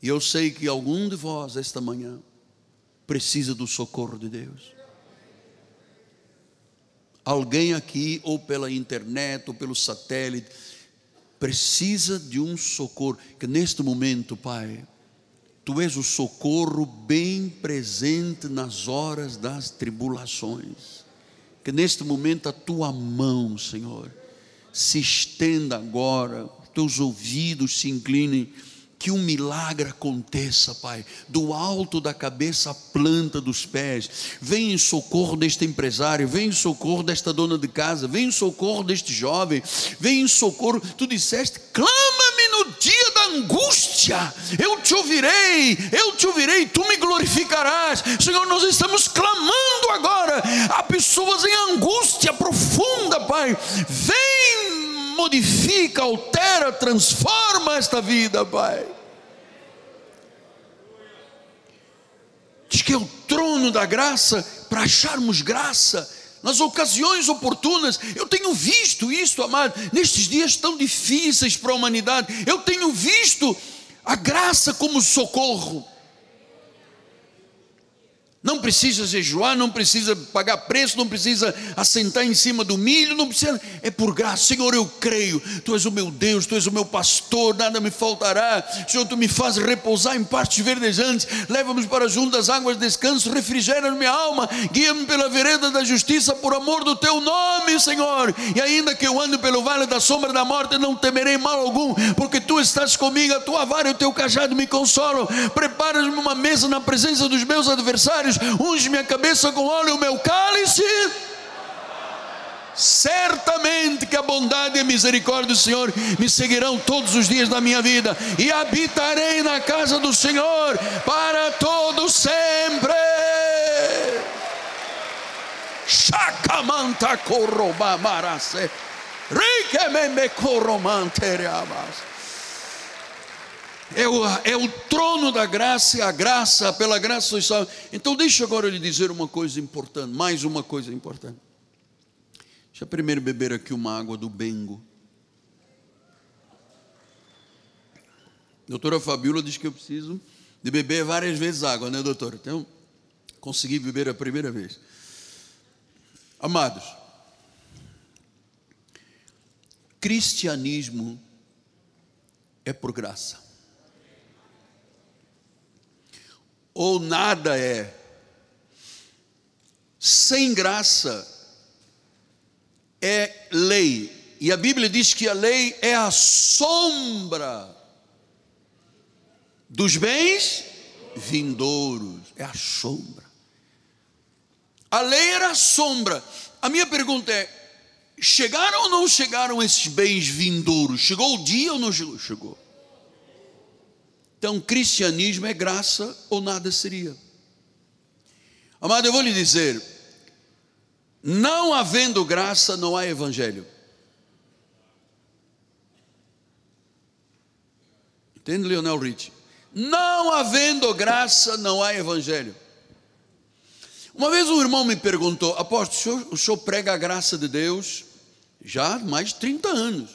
A: E eu sei que algum de vós, esta manhã, precisa do socorro de Deus alguém aqui, ou pela internet, ou pelo satélite, precisa de um socorro, que neste momento, Pai, Tu és o socorro bem presente nas horas das tribulações. Que neste momento a tua mão, Senhor, se estenda agora, teus ouvidos se inclinem que um milagre aconteça, Pai, do alto da cabeça à planta dos pés. Vem em socorro deste empresário, vem em socorro desta dona de casa, vem em socorro deste jovem, vem em socorro. Tu disseste: clama-me no dia da angústia, eu te ouvirei, eu te ouvirei, tu me glorificarás. Senhor, nós estamos clamando agora a pessoas em angústia profunda, Pai. Vem modifica, altera, transforma esta vida, Pai. Diz que é o trono da graça para acharmos graça nas ocasiões oportunas. Eu tenho visto isso, amado, nestes dias tão difíceis para a humanidade. Eu tenho visto a graça como socorro. Não precisa jejuar, não precisa pagar preço, não precisa assentar em cima do milho, não precisa, é por graça. Senhor, eu creio, Tu és o meu Deus, Tu és o meu pastor, nada me faltará. Senhor, Tu me faz repousar em partes verdejantes, leva-me para junto das águas de descanso, refrigera minha alma, guia-me pela vereda da justiça, por amor do Teu nome, Senhor. E ainda que eu ande pelo vale da sombra da morte, não temerei mal algum, porque Tu estás comigo, a Tua vara e o Teu cajado me consolam. Preparas-me uma mesa na presença dos meus adversários unge minha cabeça com óleo, o meu cálice. Certamente que a bondade e a misericórdia do Senhor me seguirão todos os dias da minha vida, e habitarei na casa do Senhor para todo sempre. Chacamanta corrobamarase, riquememe corromanteriabas é o, é o trono da graça, a graça, pela graça sois salvos. Então, deixa agora eu lhe dizer uma coisa importante, mais uma coisa importante. Deixa eu primeiro beber aqui uma água do Bengo. doutora Fabiola diz que eu preciso de beber várias vezes água, né, doutora? Então, consegui beber a primeira vez. Amados, cristianismo é por graça. Ou nada é. Sem graça é lei. E a Bíblia diz que a lei é a sombra dos bens vindouros, é a sombra. A lei era a sombra. A minha pergunta é: chegaram ou não chegaram esses bens vindouros? Chegou o dia ou não chegou? Chegou. Então, cristianismo é graça ou nada seria. Amado, eu vou lhe dizer: não havendo graça, não há evangelho. Entende, Leonel Rich? Não havendo graça, não há evangelho. Uma vez um irmão me perguntou, apóstolo, o senhor, o senhor prega a graça de Deus já há mais de 30 anos.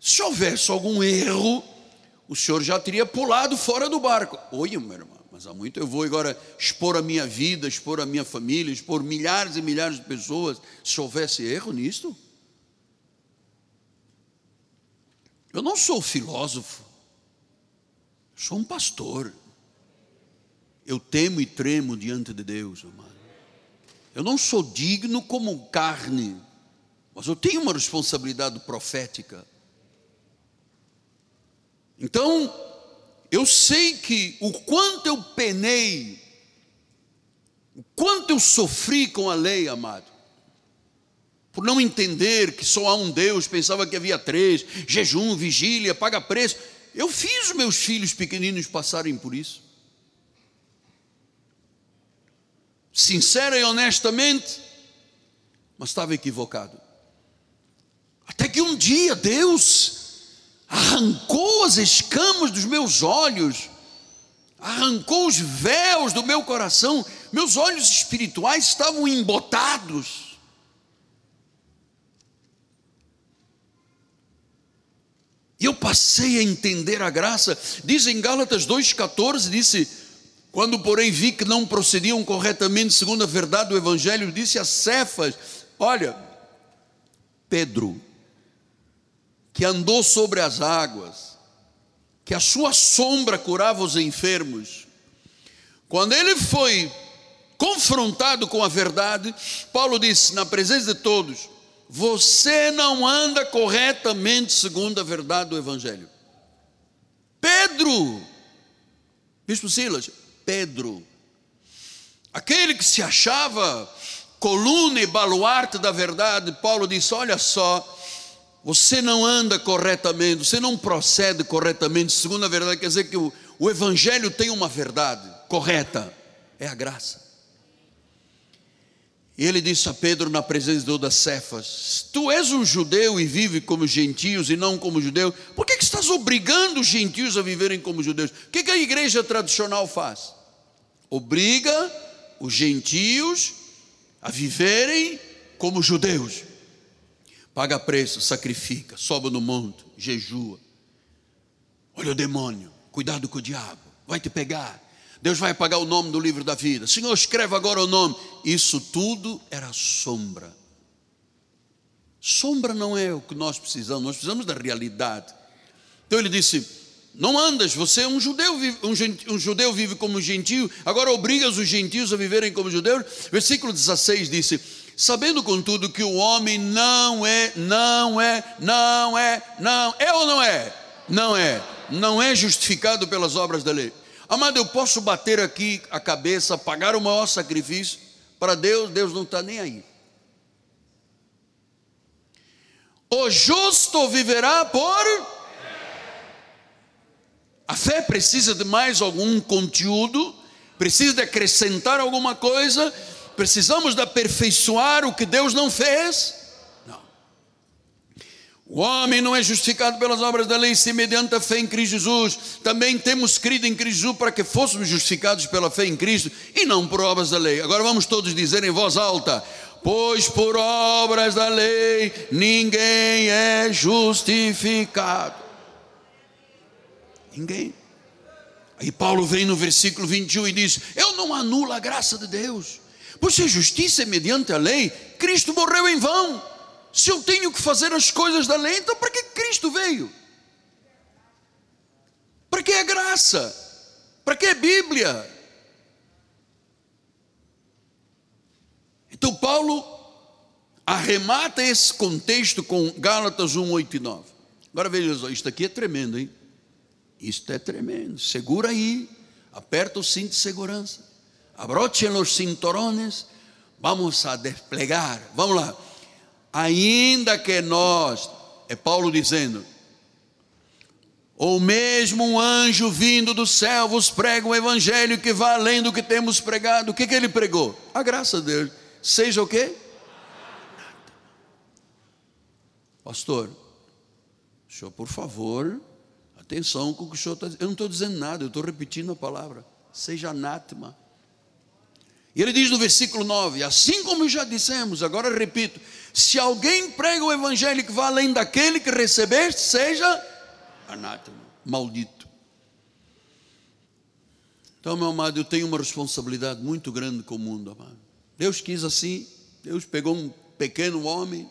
A: Se houvesse algum erro, o senhor já teria pulado fora do barco. Oi, meu irmão, mas há muito eu vou agora expor a minha vida, expor a minha família, expor milhares e milhares de pessoas, se houvesse erro nisto? Eu não sou filósofo, sou um pastor. Eu temo e tremo diante de Deus, amado. Eu não sou digno como carne, mas eu tenho uma responsabilidade profética. Então, eu sei que o quanto eu penei, o quanto eu sofri com a lei, amado, por não entender que só há um Deus, pensava que havia três, jejum, vigília, paga preço. Eu fiz os meus filhos pequeninos passarem por isso. Sincera e honestamente, mas estava equivocado. Até que um dia Deus arrancou as escamas dos meus olhos, arrancou os véus do meu coração, meus olhos espirituais estavam embotados. E eu passei a entender a graça. Diz em Gálatas 2,14: disse, quando porém vi que não procediam corretamente segundo a verdade do Evangelho, disse a Cefas: Olha, Pedro, que andou sobre as águas, que a sua sombra curava os enfermos. Quando ele foi confrontado com a verdade, Paulo disse, na presença de todos: Você não anda corretamente segundo a verdade do Evangelho. Pedro, Bispo Silas, Pedro, aquele que se achava coluna e baluarte da verdade, Paulo disse: Olha só, você não anda corretamente, você não procede corretamente, segundo a verdade, quer dizer que o, o Evangelho tem uma verdade correta, é a graça. E ele disse a Pedro na presença de das Cefas: Tu és um judeu e vive como gentios e não como judeu, por que, que estás obrigando os gentios a viverem como judeus? O que, que a igreja tradicional faz? Obriga os gentios a viverem como judeus. Paga preço, sacrifica, sobe no monte, jejua. Olha o demônio, cuidado com o diabo, vai te pegar. Deus vai apagar o nome do livro da vida. Senhor, escreve agora o nome. Isso tudo era sombra. Sombra não é o que nós precisamos, nós precisamos da realidade. Então ele disse: Não andas, você é um judeu, um, um judeu vive como um gentio, agora obrigas os gentios a viverem como judeus. Versículo 16 disse: Sabendo contudo que o homem não é, não é, não é, não é ou não é? Não é, não é justificado pelas obras da lei. Amado, eu posso bater aqui a cabeça, pagar o maior sacrifício, para Deus, Deus não está nem aí. O justo viverá por. A fé precisa de mais algum conteúdo, precisa de acrescentar alguma coisa, precisamos de aperfeiçoar o que Deus não fez. O homem não é justificado pelas obras da lei, se mediante a fé em Cristo Jesus. Também temos crido em Cristo Jesus para que fôssemos justificados pela fé em Cristo e não por obras da lei. Agora vamos todos dizer em voz alta: Pois por obras da lei ninguém é justificado. Ninguém. Aí Paulo vem no versículo 21 e diz: Eu não anulo a graça de Deus, pois se a justiça é mediante a lei, Cristo morreu em vão. Se eu tenho que fazer as coisas da lei, então para que Cristo veio? Para que a graça? Para que a Bíblia? Então Paulo arremata esse contexto com Gálatas 1, 8 e 9. Agora veja só, isto aqui é tremendo, hein? Isto é tremendo. Segura aí, aperta o cinto de segurança, abrochen os cinturones, vamos a desplegar. Vamos lá ainda que nós, é Paulo dizendo, ou mesmo um anjo vindo do céu vos prega um evangelho que vai além do que temos pregado. O que, que ele pregou? A graça dele. Seja o quê? Pastor, o senhor, por favor, atenção com o que o senhor está dizendo. Eu não estou dizendo nada, eu estou repetindo a palavra. Seja anátema. E ele diz no versículo 9: Assim como já dissemos, agora repito: se alguém prega o evangelho que vai além daquele que recebeste, seja anátema, maldito. Então, meu amado, eu tenho uma responsabilidade muito grande com o mundo, amado. Deus quis assim, Deus pegou um pequeno homem,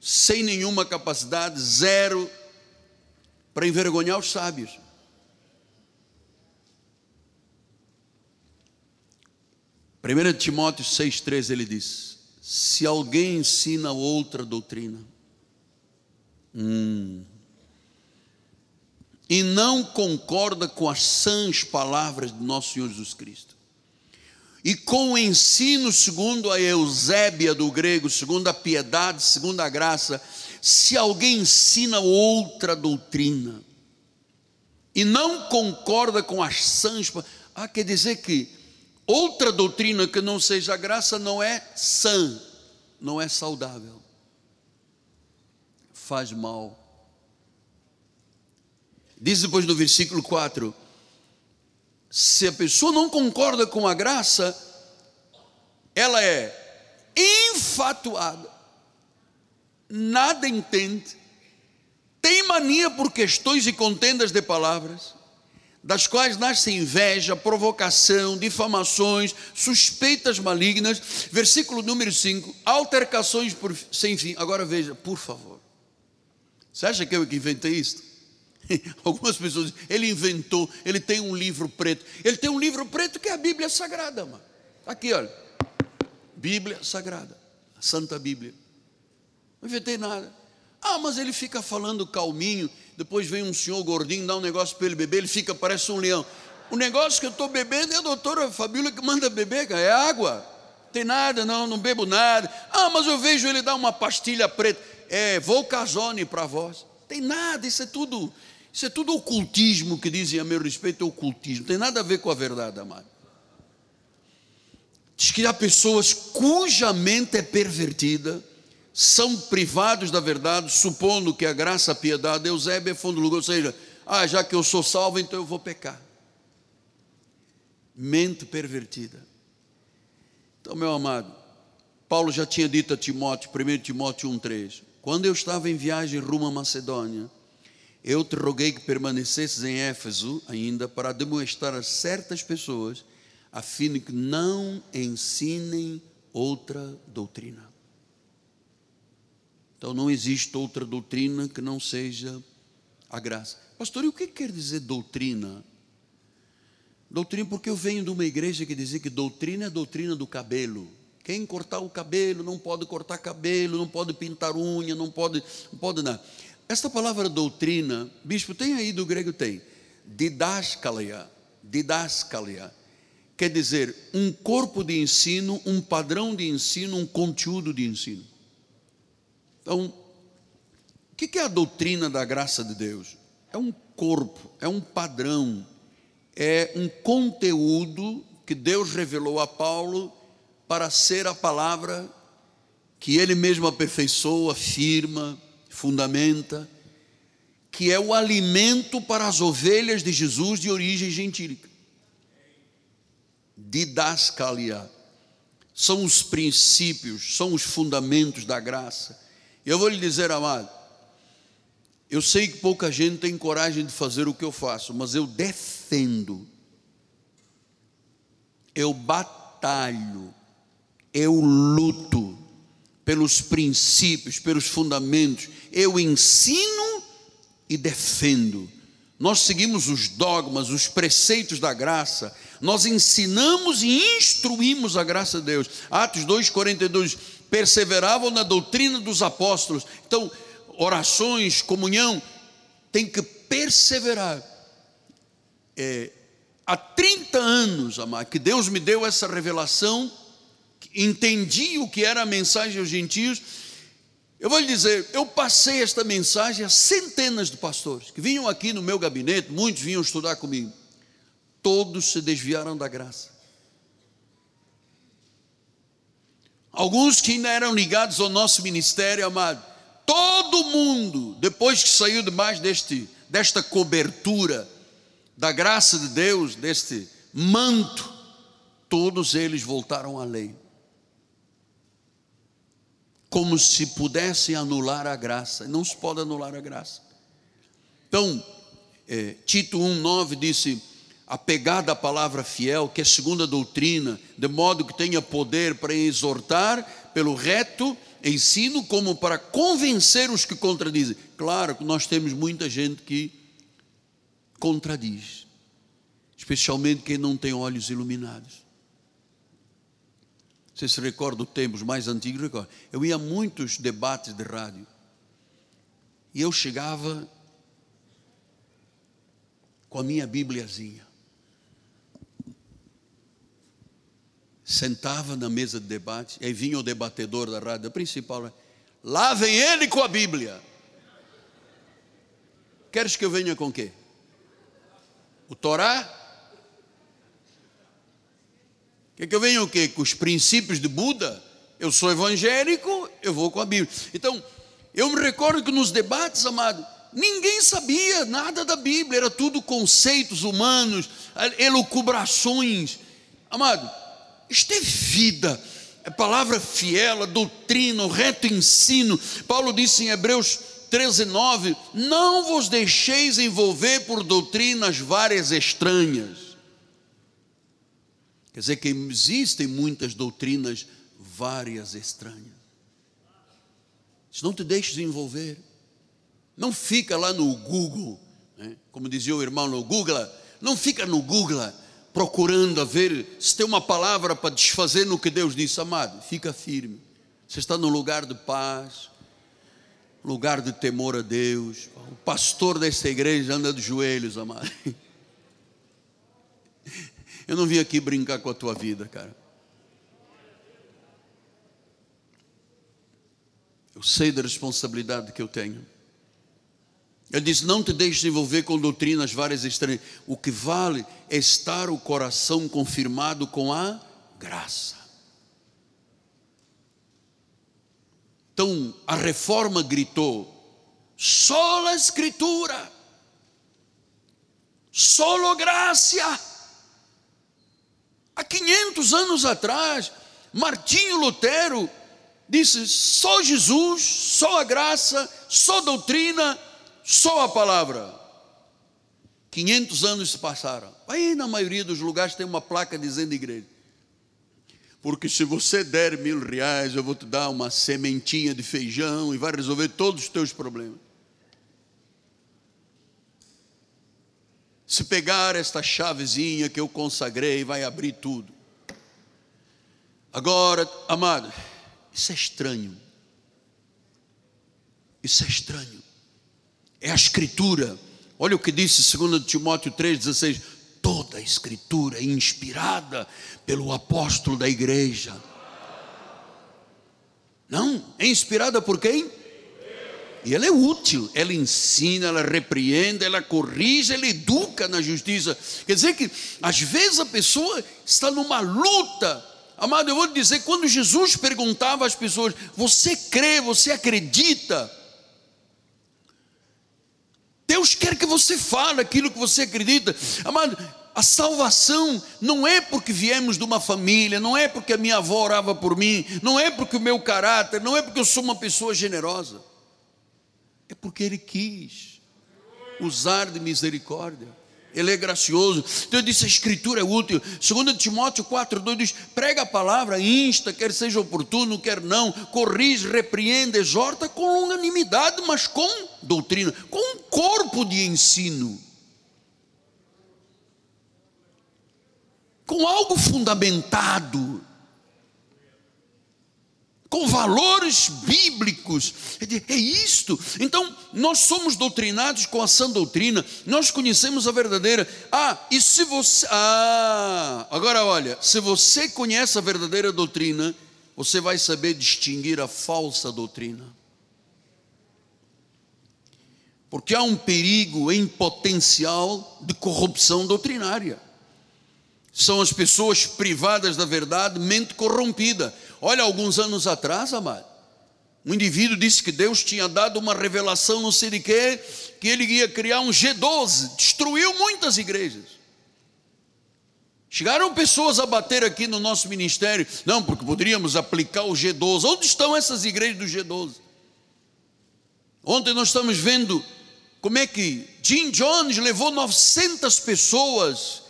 A: sem nenhuma capacidade, zero, para envergonhar os sábios. 1 Timóteo 6,13 ele diz: Se alguém ensina outra doutrina, hum, e não concorda com as sãs palavras de nosso Senhor Jesus Cristo, e com o ensino segundo a Eusébia do grego, segundo a piedade, segundo a graça, se alguém ensina outra doutrina, e não concorda com as sãs, ah, quer dizer que Outra doutrina que não seja a graça não é sã, não é saudável. Faz mal. Diz depois no versículo 4: se a pessoa não concorda com a graça, ela é infatuada, nada entende, tem mania por questões e contendas de palavras, das quais nasce inveja, provocação, difamações, suspeitas malignas. Versículo número 5: altercações por, sem fim. Agora veja, por favor. Você acha que eu que inventei isto? Algumas pessoas dizem, ele inventou, ele tem um livro preto. Ele tem um livro preto que é a Bíblia Sagrada, mano. Aqui, olha. Bíblia Sagrada, Santa Bíblia. Não inventei nada. Ah, mas ele fica falando calminho. Depois vem um senhor gordinho, dá um negócio para ele beber, ele fica, parece um leão. O negócio que eu estou bebendo é a doutora Fabíola que manda beber, cara, é água. Tem nada, não, não bebo nada. Ah, mas eu vejo ele dar uma pastilha preta. É, vou casone para vós. Tem nada, isso é tudo, isso é tudo ocultismo que dizem a meu respeito, é ocultismo. Não tem nada a ver com a verdade, amado. Diz que há pessoas cuja mente é pervertida, são privados da verdade, supondo que a graça, a piedade, Eusébio é fundo do lugar, ou seja, ah, já que eu sou salvo, então eu vou pecar. Mente pervertida. Então, meu amado, Paulo já tinha dito a Timóteo, 1 Timóteo 1,3: Quando eu estava em viagem rumo à Macedônia, eu te roguei que permanecesses em Éfeso ainda para demonstrar a certas pessoas, a fim de que não ensinem outra doutrina. Então não existe outra doutrina que não seja a graça. Pastor, e o que quer dizer doutrina? Doutrina, porque eu venho de uma igreja que dizia que doutrina é doutrina do cabelo. Quem cortar o cabelo não pode cortar cabelo, não pode pintar unha, não pode, não pode nada. Esta palavra doutrina, bispo, tem aí do grego tem, didaskalia, didaskalia, quer dizer um corpo de ensino, um padrão de ensino, um conteúdo de ensino. Então, o que é a doutrina da graça de Deus? É um corpo, é um padrão, é um conteúdo que Deus revelou a Paulo para ser a palavra que ele mesmo aperfeiçoa, afirma, fundamenta, que é o alimento para as ovelhas de Jesus de origem gentílica. Didascalia. São os princípios, são os fundamentos da graça eu vou lhe dizer, amado, eu sei que pouca gente tem coragem de fazer o que eu faço, mas eu defendo, eu batalho, eu luto pelos princípios, pelos fundamentos, eu ensino e defendo. Nós seguimos os dogmas, os preceitos da graça, nós ensinamos e instruímos a graça de Deus. Atos 2,42 perseveravam na doutrina dos apóstolos. Então, orações, comunhão, tem que perseverar. É, há 30 anos, amado, que Deus me deu essa revelação, entendi o que era a mensagem aos gentios. Eu vou lhe dizer, eu passei esta mensagem a centenas de pastores que vinham aqui no meu gabinete, muitos vinham estudar comigo. Todos se desviaram da graça. Alguns que ainda eram ligados ao nosso ministério, amado. Todo mundo, depois que saiu debaixo deste, desta cobertura da graça de Deus, deste manto, todos eles voltaram à lei. Como se pudessem anular a graça. Não se pode anular a graça. Então, é, Tito 1,9 disse: apegada à palavra fiel, que é a doutrina, de modo que tenha poder para exortar pelo reto ensino, como para convencer os que contradizem. Claro que nós temos muita gente que contradiz, especialmente quem não tem olhos iluminados. Você se recorda dos tempos mais antigos? Eu ia a muitos debates de rádio e eu chegava com a minha Bíbliazinha. Sentava na mesa de debate, aí vinha o debatedor da rádio principal, lá vem ele com a Bíblia. Queres que eu venha com o quê? O Torá? Quer que eu venha o quê? Com os princípios de Buda? Eu sou evangélico, eu vou com a Bíblia. Então, eu me recordo que nos debates, amado, ninguém sabia nada da Bíblia, era tudo conceitos humanos, elucubrações. Amado, isto é vida, é palavra fiel, a doutrina, o reto ensino. Paulo disse em Hebreus 13, 9: Não vos deixeis envolver por doutrinas várias estranhas. Quer dizer que existem muitas doutrinas várias estranhas. Não te deixes envolver. Não fica lá no Google Né? Como dizia o irmão no Google, não fica no Google procurando a ver se tem uma palavra para desfazer no que Deus disse, amado. Fica firme. Você está num lugar de paz, lugar de temor a Deus. O pastor desta igreja anda de joelhos, amado. Eu não vim aqui brincar com a tua vida, cara. Eu sei da responsabilidade que eu tenho. Ele diz: Não te deixes envolver com doutrinas várias estranhas. O que vale é estar o coração confirmado com a graça. Então, a reforma gritou: só a Escritura, solo graça. Há 500 anos atrás, Martinho Lutero disse: só Jesus, só a graça, só doutrina, só a palavra. 500 anos se passaram. Aí, na maioria dos lugares, tem uma placa dizendo igreja. Porque se você der mil reais, eu vou te dar uma sementinha de feijão e vai resolver todos os teus problemas. Se pegar esta chavezinha que eu consagrei, vai abrir tudo. Agora, amado, isso é estranho. Isso é estranho. É a Escritura. Olha o que disse 2 Timóteo 3,16: toda a Escritura é inspirada pelo apóstolo da igreja. Não, é inspirada por quem? E ela é útil, ela ensina, ela repreende, ela corrige, ela educa na justiça. Quer dizer que às vezes a pessoa está numa luta Amado, eu vou te dizer, quando Jesus perguntava às pessoas: Você crê, você acredita? Deus quer que você fale aquilo que você acredita. Amado, a salvação não é porque viemos de uma família, não é porque a minha avó orava por mim, não é porque o meu caráter, não é porque eu sou uma pessoa generosa. É porque Ele quis usar de misericórdia. Ele é gracioso. Então eu disse: a escritura é útil. Segundo Timóteo 4, 2 diz: prega a palavra, insta, quer seja oportuno, quer não, corrige, repreende, exorta com longanimidade, mas com doutrina, com um corpo de ensino. Com algo fundamentado com valores bíblicos. É isto. Então, nós somos doutrinados com a sã doutrina, nós conhecemos a verdadeira. Ah, e se você. Ah, agora olha, se você conhece a verdadeira doutrina, você vai saber distinguir a falsa doutrina. Porque há um perigo em potencial de corrupção doutrinária. São as pessoas privadas da verdade, mente corrompida Olha, alguns anos atrás, amado, um indivíduo disse que Deus tinha dado uma revelação, não sei de quê, que ele ia criar um G12, destruiu muitas igrejas. Chegaram pessoas a bater aqui no nosso ministério, não, porque poderíamos aplicar o G12. Onde estão essas igrejas do G12? Ontem nós estamos vendo como é que Jim Jones levou 900 pessoas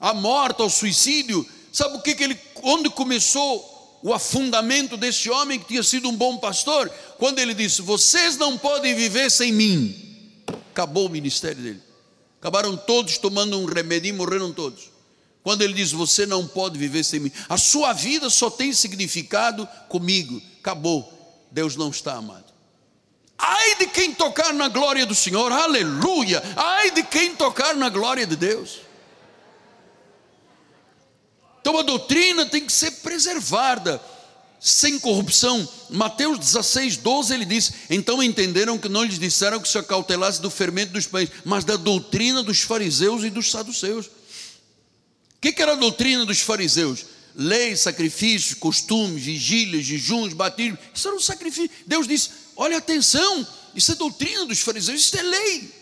A: à morte, ao suicídio. Sabe o que, que ele, onde começou o afundamento desse homem que tinha sido um bom pastor, quando ele disse: Vocês não podem viver sem mim. Acabou o ministério dele. Acabaram todos tomando um remédio e morreram todos. Quando ele diz: Você não pode viver sem mim, a sua vida só tem significado comigo. Acabou. Deus não está amado. Ai de quem tocar na glória do Senhor, aleluia. Ai de quem tocar na glória de Deus. Então a doutrina tem que ser preservada, sem corrupção. Mateus 16, 12 ele diz: Então entenderam que não lhes disseram que se acautelasse do fermento dos pães, mas da doutrina dos fariseus e dos saduceus. O que, que era a doutrina dos fariseus? Leis, sacrifícios, costumes, vigílias, jejuns, batismos. Isso era um sacrifício. Deus disse: Olha, atenção, isso é doutrina dos fariseus, isso é lei.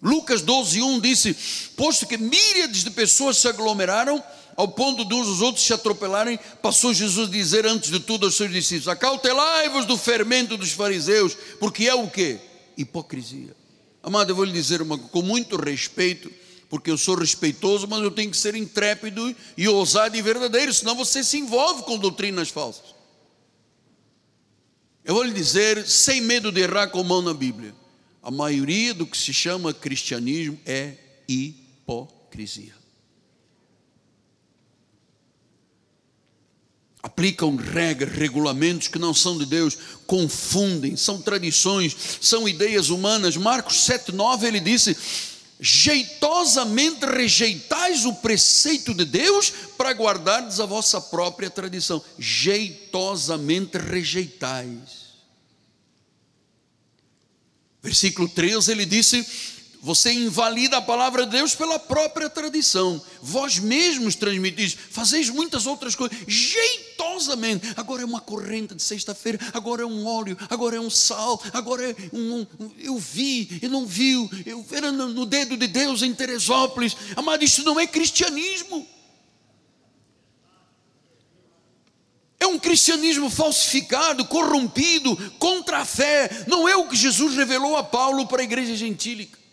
A: Lucas 12, 1 disse: Posto que míriades de pessoas se aglomeraram, ao ponto de uns os outros se atropelarem, passou Jesus a dizer antes de tudo aos seus discípulos: Acautelai-vos do fermento dos fariseus, porque é o que? Hipocrisia. Amado, eu vou lhe dizer uma com muito respeito, porque eu sou respeitoso, mas eu tenho que ser intrépido e ousado e verdadeiro, senão você se envolve com doutrinas falsas. Eu vou lhe dizer, sem medo de errar com mão na Bíblia. a maioria do que se chama cristianismo é hipocrisia. Aplicam regras, regulamentos que não são de Deus, confundem, são tradições, são ideias humanas. Marcos 7,9 ele disse: jeitosamente rejeitais o preceito de Deus para guardardes a vossa própria tradição. Jeitosamente rejeitais. Versículo 13 ele disse: você invalida a palavra de Deus pela própria tradição. Vós mesmos transmitis, fazeis muitas outras coisas, jeitosamente. Agora é uma corrente de sexta-feira, agora é um óleo, agora é um sal, agora é um. um eu vi, eu não viu, eu era no dedo de Deus em Teresópolis. Amado, isso não é cristianismo. É um cristianismo falsificado, corrompido, contra a fé. Não é o que Jesus revelou a Paulo para a igreja gentílica.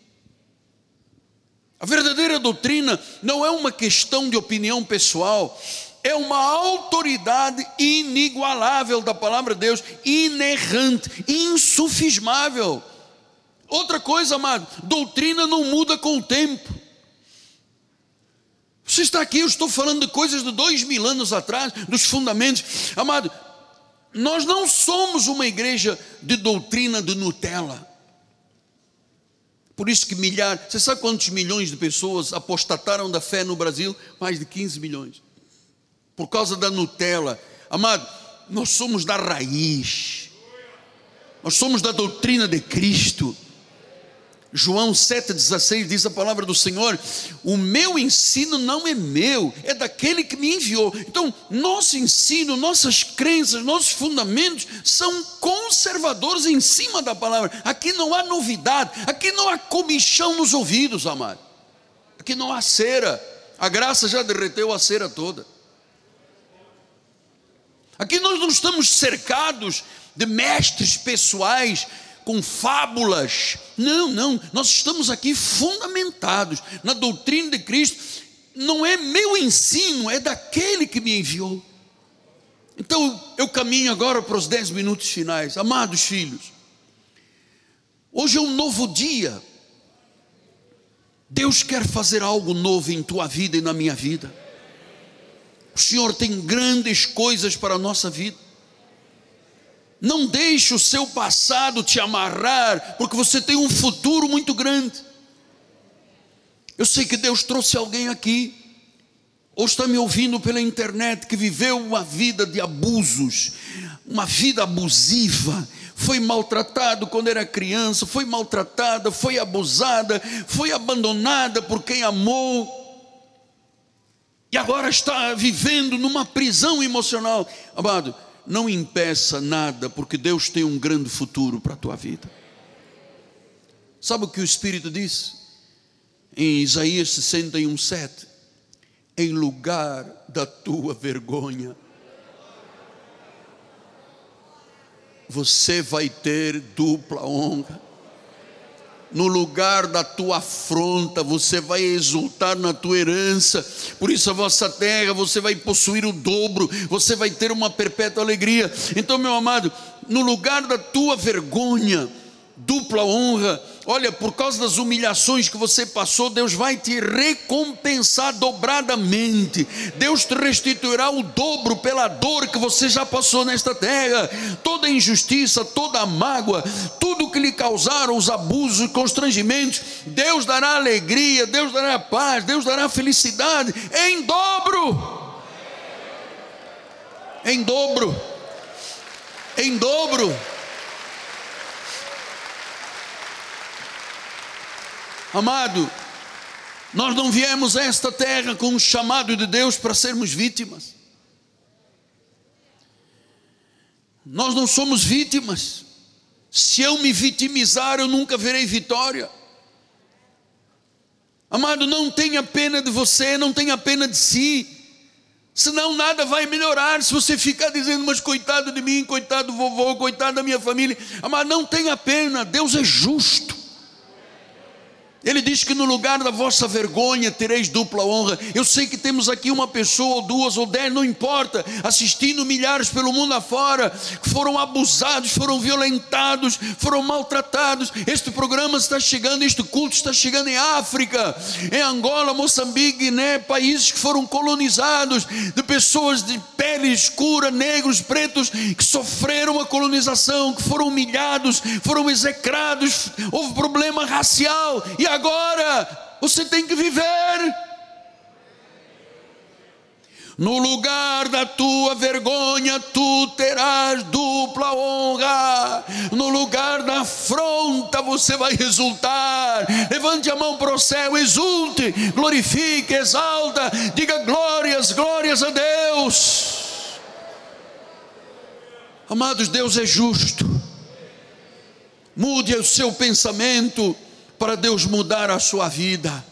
A: A verdadeira doutrina não é uma questão de opinião pessoal, é uma autoridade inigualável da palavra de Deus, inerrante, insufismável. Outra coisa, amado, doutrina não muda com o tempo. Você está aqui, eu estou falando de coisas de dois mil anos atrás, dos fundamentos. Amado, nós não somos uma igreja de doutrina de Nutella. Por isso que milhares, você sabe quantos milhões de pessoas apostataram da fé no Brasil? Mais de 15 milhões. Por causa da Nutella. Amado, nós somos da raiz. Nós somos da doutrina de Cristo. João 7,16 diz a palavra do Senhor: O meu ensino não é meu, é daquele que me enviou. Então, nosso ensino, nossas crenças, nossos fundamentos são conservadores em cima da palavra. Aqui não há novidade, aqui não há comichão nos ouvidos, amado. Aqui não há cera, a graça já derreteu a cera toda. Aqui nós não estamos cercados de mestres pessoais com fábulas. Não, não, nós estamos aqui fundamentados na doutrina de Cristo. Não é meu ensino, é daquele que me enviou. Então eu caminho agora para os dez minutos finais. Amados filhos, hoje é um novo dia. Deus quer fazer algo novo em tua vida e na minha vida. O Senhor tem grandes coisas para a nossa vida. Não deixe o seu passado te amarrar, porque você tem um futuro muito grande. Eu sei que Deus trouxe alguém aqui, ou está me ouvindo pela internet, que viveu uma vida de abusos, uma vida abusiva, foi maltratado quando era criança, foi maltratada, foi abusada, foi abandonada por quem amou, e agora está vivendo numa prisão emocional. Amado, não impeça nada, porque Deus tem um grande futuro para a tua vida. Sabe o que o Espírito diz? Em Isaías 61, 7: Em lugar da tua vergonha, você vai ter dupla honra no lugar da tua afronta, você vai exultar na tua herança, por isso a vossa terra você vai possuir o dobro, você vai ter uma perpétua alegria. Então, meu amado, no lugar da tua vergonha, dupla honra, olha, por causa das humilhações que você passou, Deus vai te recompensar dobradamente. Deus te restituirá o dobro pela dor que você já passou nesta terra. Toda injustiça, toda mágoa, tudo que lhe causaram os abusos e constrangimentos, Deus dará alegria, Deus dará paz, Deus dará felicidade em dobro. Em dobro. Em dobro. Amado, nós não viemos a esta terra com o chamado de Deus para sermos vítimas. Nós não somos vítimas. Se eu me vitimizar, eu nunca verei vitória. Amado, não tenha pena de você, não tenha pena de si. Senão nada vai melhorar se você ficar dizendo, mas coitado de mim, coitado do vovô, coitado da minha família. Amado, não tenha pena, Deus é justo. Ele diz que no lugar da vossa vergonha tereis dupla honra. Eu sei que temos aqui uma pessoa, ou duas, ou dez, não importa, assistindo milhares pelo mundo afora, que foram abusados, foram violentados, foram maltratados. Este programa está chegando, este culto está chegando em África, em Angola, Moçambique, Guiné, países que foram colonizados, de pessoas de pele escura, negros, pretos, que sofreram a colonização, que foram humilhados, foram execrados, houve problema racial. E agora você tem que viver. No lugar da tua vergonha, tu terás dupla honra. No lugar da afronta, você vai resultar. Levante a mão para o céu, exulte, glorifique, exalta, diga glórias, glórias a Deus. Amados, Deus é justo. Mude o seu pensamento para Deus mudar a sua vida.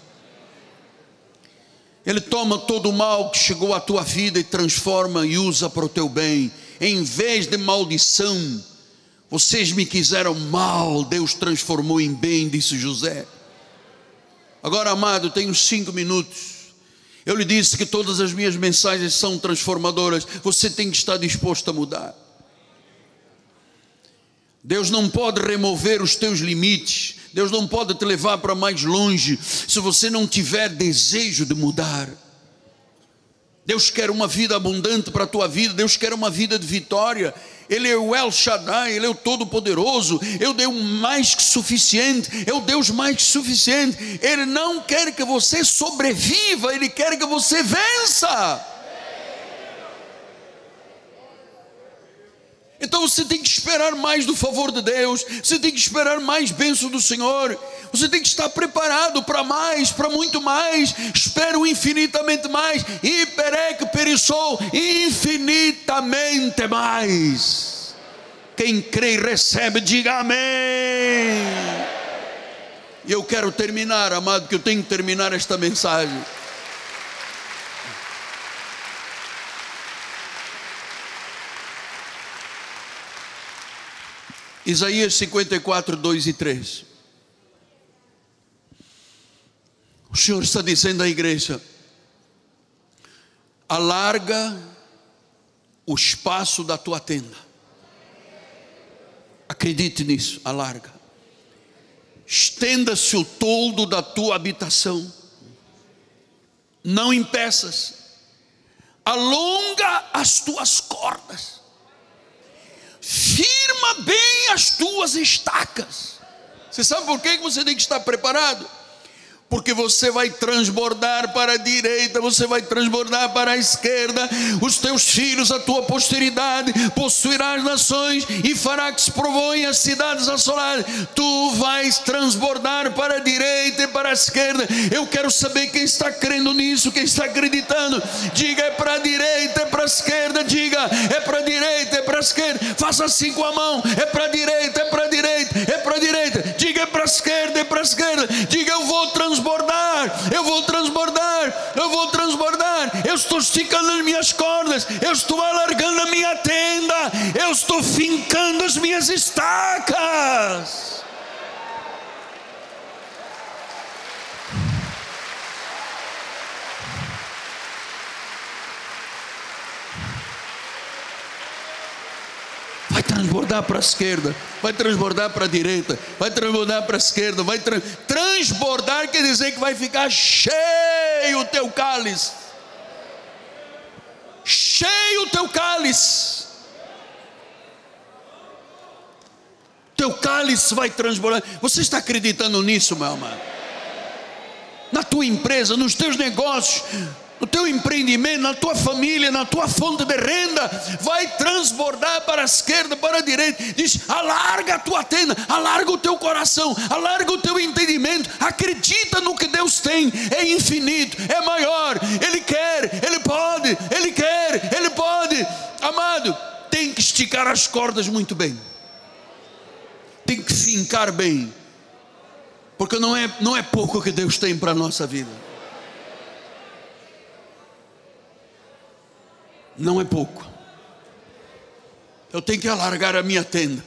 A: Ele toma todo o mal que chegou à tua vida e transforma e usa para o teu bem. Em vez de maldição, vocês me quiseram mal, Deus transformou em bem, disse José. Agora, amado, tenho cinco minutos. Eu lhe disse que todas as minhas mensagens são transformadoras. Você tem que estar disposto a mudar. Deus não pode remover os teus limites, Deus não pode te levar para mais longe se você não tiver desejo de mudar. Deus quer uma vida abundante para a tua vida, Deus quer uma vida de vitória. Ele é o El Shaddai, Ele é o Todo-Poderoso, é o Deus mais que suficiente, é o Deus mais que suficiente. Ele não quer que você sobreviva, Ele quer que você vença. Então você tem que esperar mais do favor de Deus, você tem que esperar mais bênção do Senhor, você tem que estar preparado para mais, para muito mais, espero infinitamente mais, hiperec perissou, infinitamente mais. Quem crê e recebe, diga amém. E eu quero terminar, amado, que eu tenho que terminar esta mensagem. Isaías 54, 2 e 3. O Senhor está dizendo à igreja: alarga o espaço da tua tenda. Acredite nisso, alarga. Estenda-se o toldo da tua habitação. Não impeças. Alonga as tuas cordas firma bem as tuas estacas. Você sabe por que você tem que estar preparado? Porque você vai transbordar para a direita, você vai transbordar para a esquerda, os teus filhos, a tua posteridade, possuirá as nações e fará que se provoem as cidades assoladas. Tu vais transbordar para a direita e para a esquerda. Eu quero saber quem está crendo nisso, quem está acreditando. Diga é para a direita, é para a esquerda. Diga é para a direita, é para a esquerda. Faça assim com a mão: é para a direita, é para a direita, é para a direita. Diga é para a esquerda, é para a esquerda. Diga eu vou transbordar transbordar, eu vou transbordar, eu vou transbordar. Eu estou esticando as minhas cordas, eu estou alargando a minha tenda, eu estou fincando as minhas estacas. Transbordar para a esquerda, vai transbordar para a direita, vai transbordar para a esquerda, vai tra transbordar quer dizer que vai ficar cheio o teu cálice. Cheio o teu cálice. Teu cálice vai transbordar. Você está acreditando nisso, meu amado? Na tua empresa, nos teus negócios, no teu empreendimento, na tua família, na tua fonte de renda, vai transbordar para a esquerda, para a direita. Diz: alarga a tua tenda, alarga o teu coração, alarga o teu entendimento. Acredita no que Deus tem, é infinito, é maior. Ele quer, Ele pode, Ele quer, Ele pode. Amado, tem que esticar as cordas muito bem, tem que fincar bem, porque não é, não é pouco que Deus tem para a nossa vida. Não é pouco. Eu tenho que alargar a minha tenda.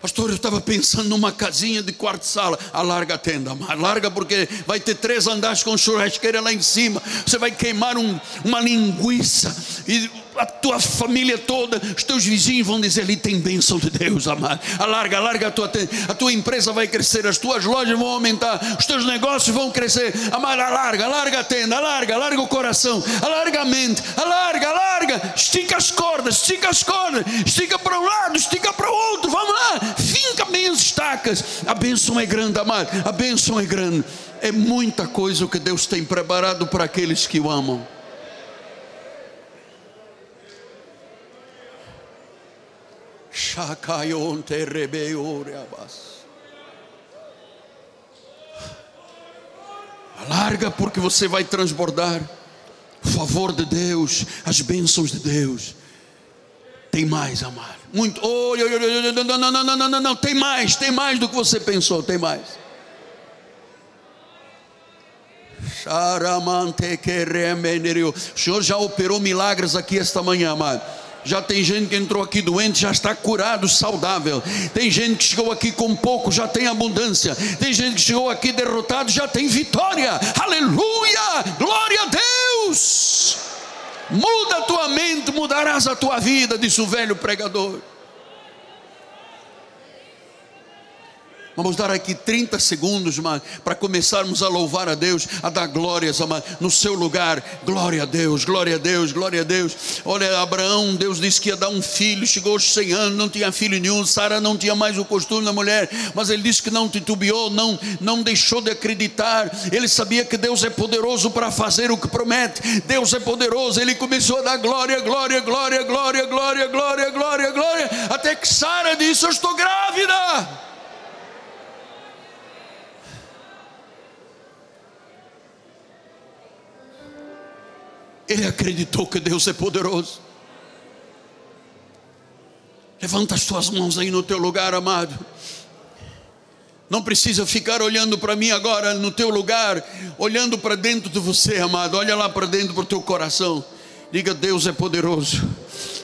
A: Pastor, eu estava pensando numa casinha de quarto-sala. Alarga a tenda, alarga porque vai ter três andares com churrasqueira lá em cima. Você vai queimar um, uma linguiça e a tua família toda, os teus vizinhos vão dizer: ali tem bênção de Deus, amado. Alarga, alarga a tua. A tua empresa vai crescer, as tuas lojas vão aumentar, os teus negócios vão crescer. Amado, alarga, alarga a tenda, alarga, alarga o coração, alarga a mente, alarga, alarga. Estica as cordas, estica as cordas, estica para um lado, estica para o outro. Vamos lá, finca bem as estacas. A bênção é grande, amado. A bênção é grande. É muita coisa o que Deus tem preparado para aqueles que o amam. Alarga porque você vai transbordar o favor de Deus, as bênçãos de Deus. Tem mais, amado. Muito. Oh, oh, oh, não, não, não, não, não, não, não, tem mais, tem mais do que você pensou, tem mais. O Senhor já operou milagres aqui esta manhã, amado. Já tem gente que entrou aqui doente, já está curado, saudável. Tem gente que chegou aqui com pouco, já tem abundância. Tem gente que chegou aqui derrotado, já tem vitória. Aleluia! Glória a Deus! Muda a tua mente, mudarás a tua vida, disse o velho pregador. Vamos dar aqui 30 segundos, para começarmos a louvar a Deus, a dar glórias, amado, no seu lugar. Glória a Deus, glória a Deus, glória a Deus. Olha, Abraão, Deus disse que ia dar um filho, chegou aos 100 anos, não tinha filho nenhum. Sara não tinha mais o costume da mulher, mas ele disse que não titubeou, não, não deixou de acreditar. Ele sabia que Deus é poderoso para fazer o que promete. Deus é poderoso. Ele começou a dar glória, glória, glória, glória, glória, glória, glória, glória, até que Sara disse: Eu estou grávida. Ele acreditou que Deus é poderoso. Levanta as tuas mãos aí no teu lugar, amado. Não precisa ficar olhando para mim agora no teu lugar, olhando para dentro de você, amado. Olha lá para dentro para o teu coração. Diga: Deus é poderoso.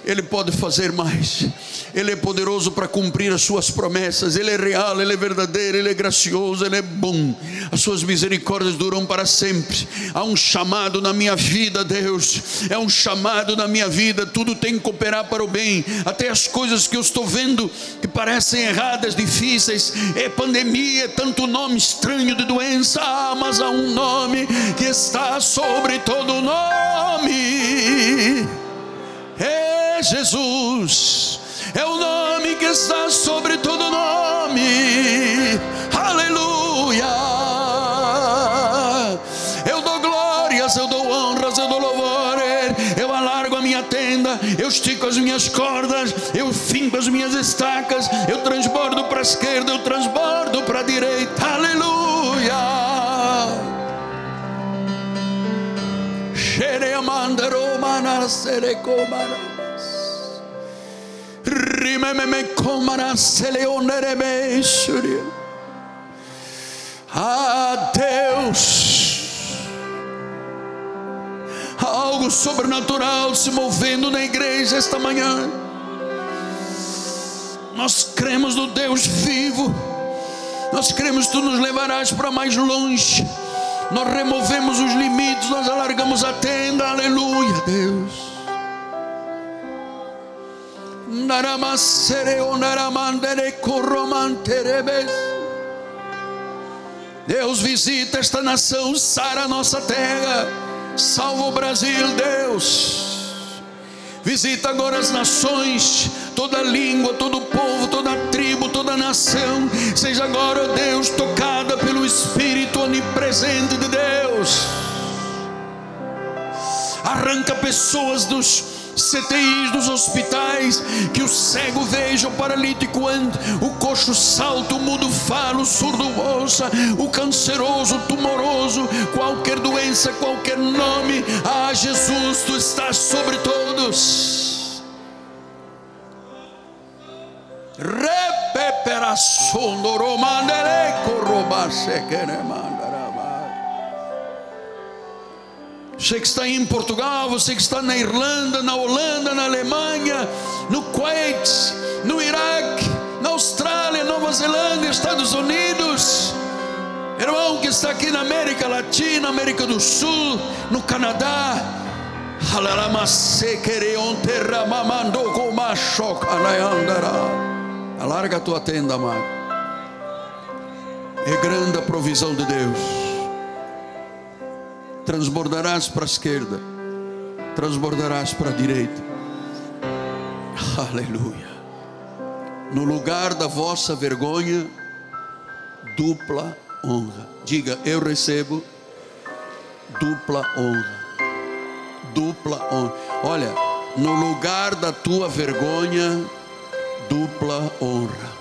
A: Ele pode fazer mais. Ele é poderoso para cumprir as suas promessas. Ele é real, ele é verdadeiro, ele é gracioso, ele é bom. As suas misericórdias duram para sempre. Há um chamado na minha vida, Deus. É um chamado na minha vida. Tudo tem que cooperar para o bem. Até as coisas que eu estou vendo que parecem erradas, difíceis. É pandemia, é tanto nome estranho de doença. Ah, mas há um nome que está sobre todo nome. É Jesus é o nome que está sobre todo nome. Aleluia. Eu dou glórias, eu dou honras, eu dou louvores. Eu alargo a minha tenda, eu estico as minhas cordas, eu finco as minhas estacas, eu transbordo para a esquerda, eu transbordo para a direita. Xereamandaromana serecomana. Ah, Deus, algo sobrenatural se movendo na igreja esta manhã. Nós cremos no Deus vivo, nós cremos que tu nos levarás para mais longe. Nós removemos os limites, nós alargamos a tenda, aleluia, Deus. Deus visita esta nação, sara a nossa terra, salva o Brasil, Deus. Visita agora as nações, toda língua, todo povo, nação. Seja agora, Deus, tocada pelo Espírito onipresente de Deus. Arranca pessoas dos CTIs dos hospitais, que o cego veja, o paralítico ande, o coxo salta, o mudo fala, o surdo ouça, o canceroso, o tumoroso, qualquer doença, qualquer nome, ah Jesus, tu estás sobre todos. Repeperação Você que está em Portugal, você que está na Irlanda, na Holanda, na Alemanha, no Kuwait, no Iraque, na Austrália Nova Zelândia, Estados Unidos. Irmão que está aqui na América Latina, América do Sul, no Canadá. Alarga a tua tenda, amado. É grande a provisão de Deus. Transbordarás para a esquerda, transbordarás para a direita. Aleluia. No lugar da vossa vergonha, dupla honra. Diga, eu recebo dupla honra. Dupla honra. Olha, no lugar da tua vergonha, dupla honra.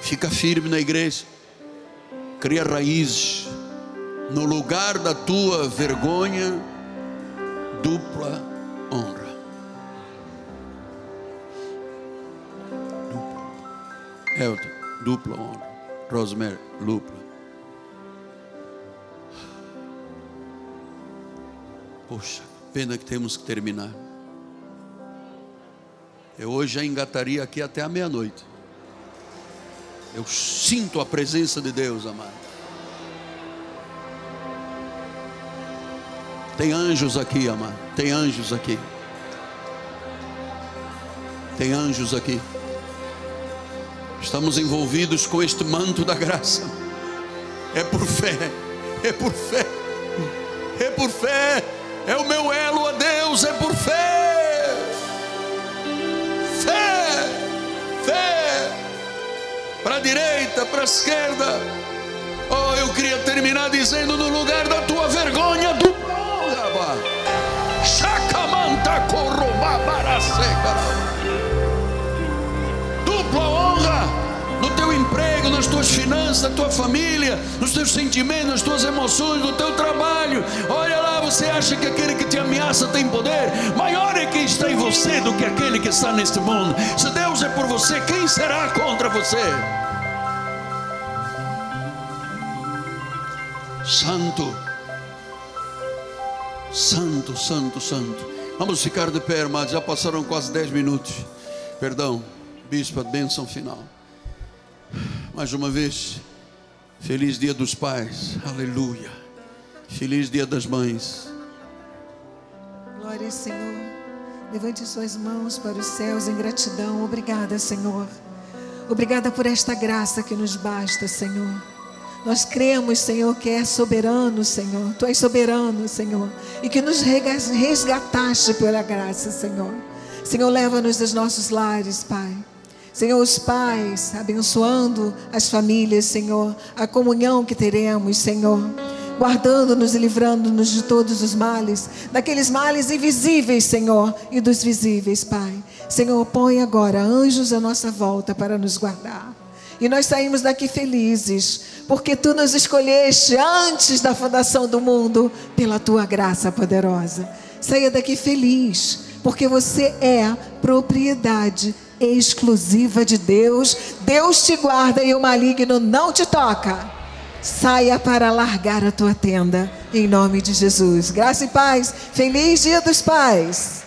A: Fica firme na igreja. Cria raízes. No lugar da tua vergonha, dupla honra. Dupla. Elton, dupla honra. Rosemary, dupla. Poxa, pena que temos que terminar. Eu hoje já engataria aqui até a meia-noite. Eu sinto a presença de Deus, amado. Tem anjos aqui, amado. Tem anjos aqui. Tem anjos aqui. Estamos envolvidos com este manto da graça. É por fé. É por fé. É por fé. É o meu elo a Deus. É por fé. Direita, para a esquerda. Oh, eu queria terminar dizendo: no lugar da tua vergonha, do Chacamanta dupla honra no teu emprego, nas tuas finanças, na tua família, nos teus sentimentos, nas tuas emoções, no teu trabalho. Olha lá, você acha que aquele que te ameaça tem poder? Maior é quem está em você do que aquele que está neste mundo. Se Deus é por você, quem será contra você? Santo, Santo, Santo, Santo. Vamos ficar de pé, irmãos. Já passaram quase 10 minutos. Perdão bispo, bênção final. Mais uma vez, feliz dia dos pais, aleluia. Feliz dia das mães.
B: Glória ao Senhor. Levante suas mãos para os céus em gratidão. Obrigada, Senhor. Obrigada por esta graça que nos basta, Senhor. Nós cremos, Senhor, que é soberano, Senhor. Tu és soberano, Senhor. E que nos resgataste pela graça, Senhor. Senhor, leva-nos dos nossos lares, Pai. Senhor, os pais, abençoando as famílias, Senhor, a comunhão que teremos, Senhor, guardando-nos e livrando-nos de todos os males, daqueles males invisíveis, Senhor, e dos visíveis, Pai. Senhor, põe agora anjos à nossa volta para nos guardar. E nós saímos daqui felizes, porque tu nos escolheste antes da fundação do mundo, pela tua graça poderosa. Saia daqui feliz, porque você é propriedade exclusiva de Deus. Deus te guarda e o maligno não te toca. Saia para largar a tua tenda, em nome de Jesus. Graça e paz. Feliz Dia dos Pais.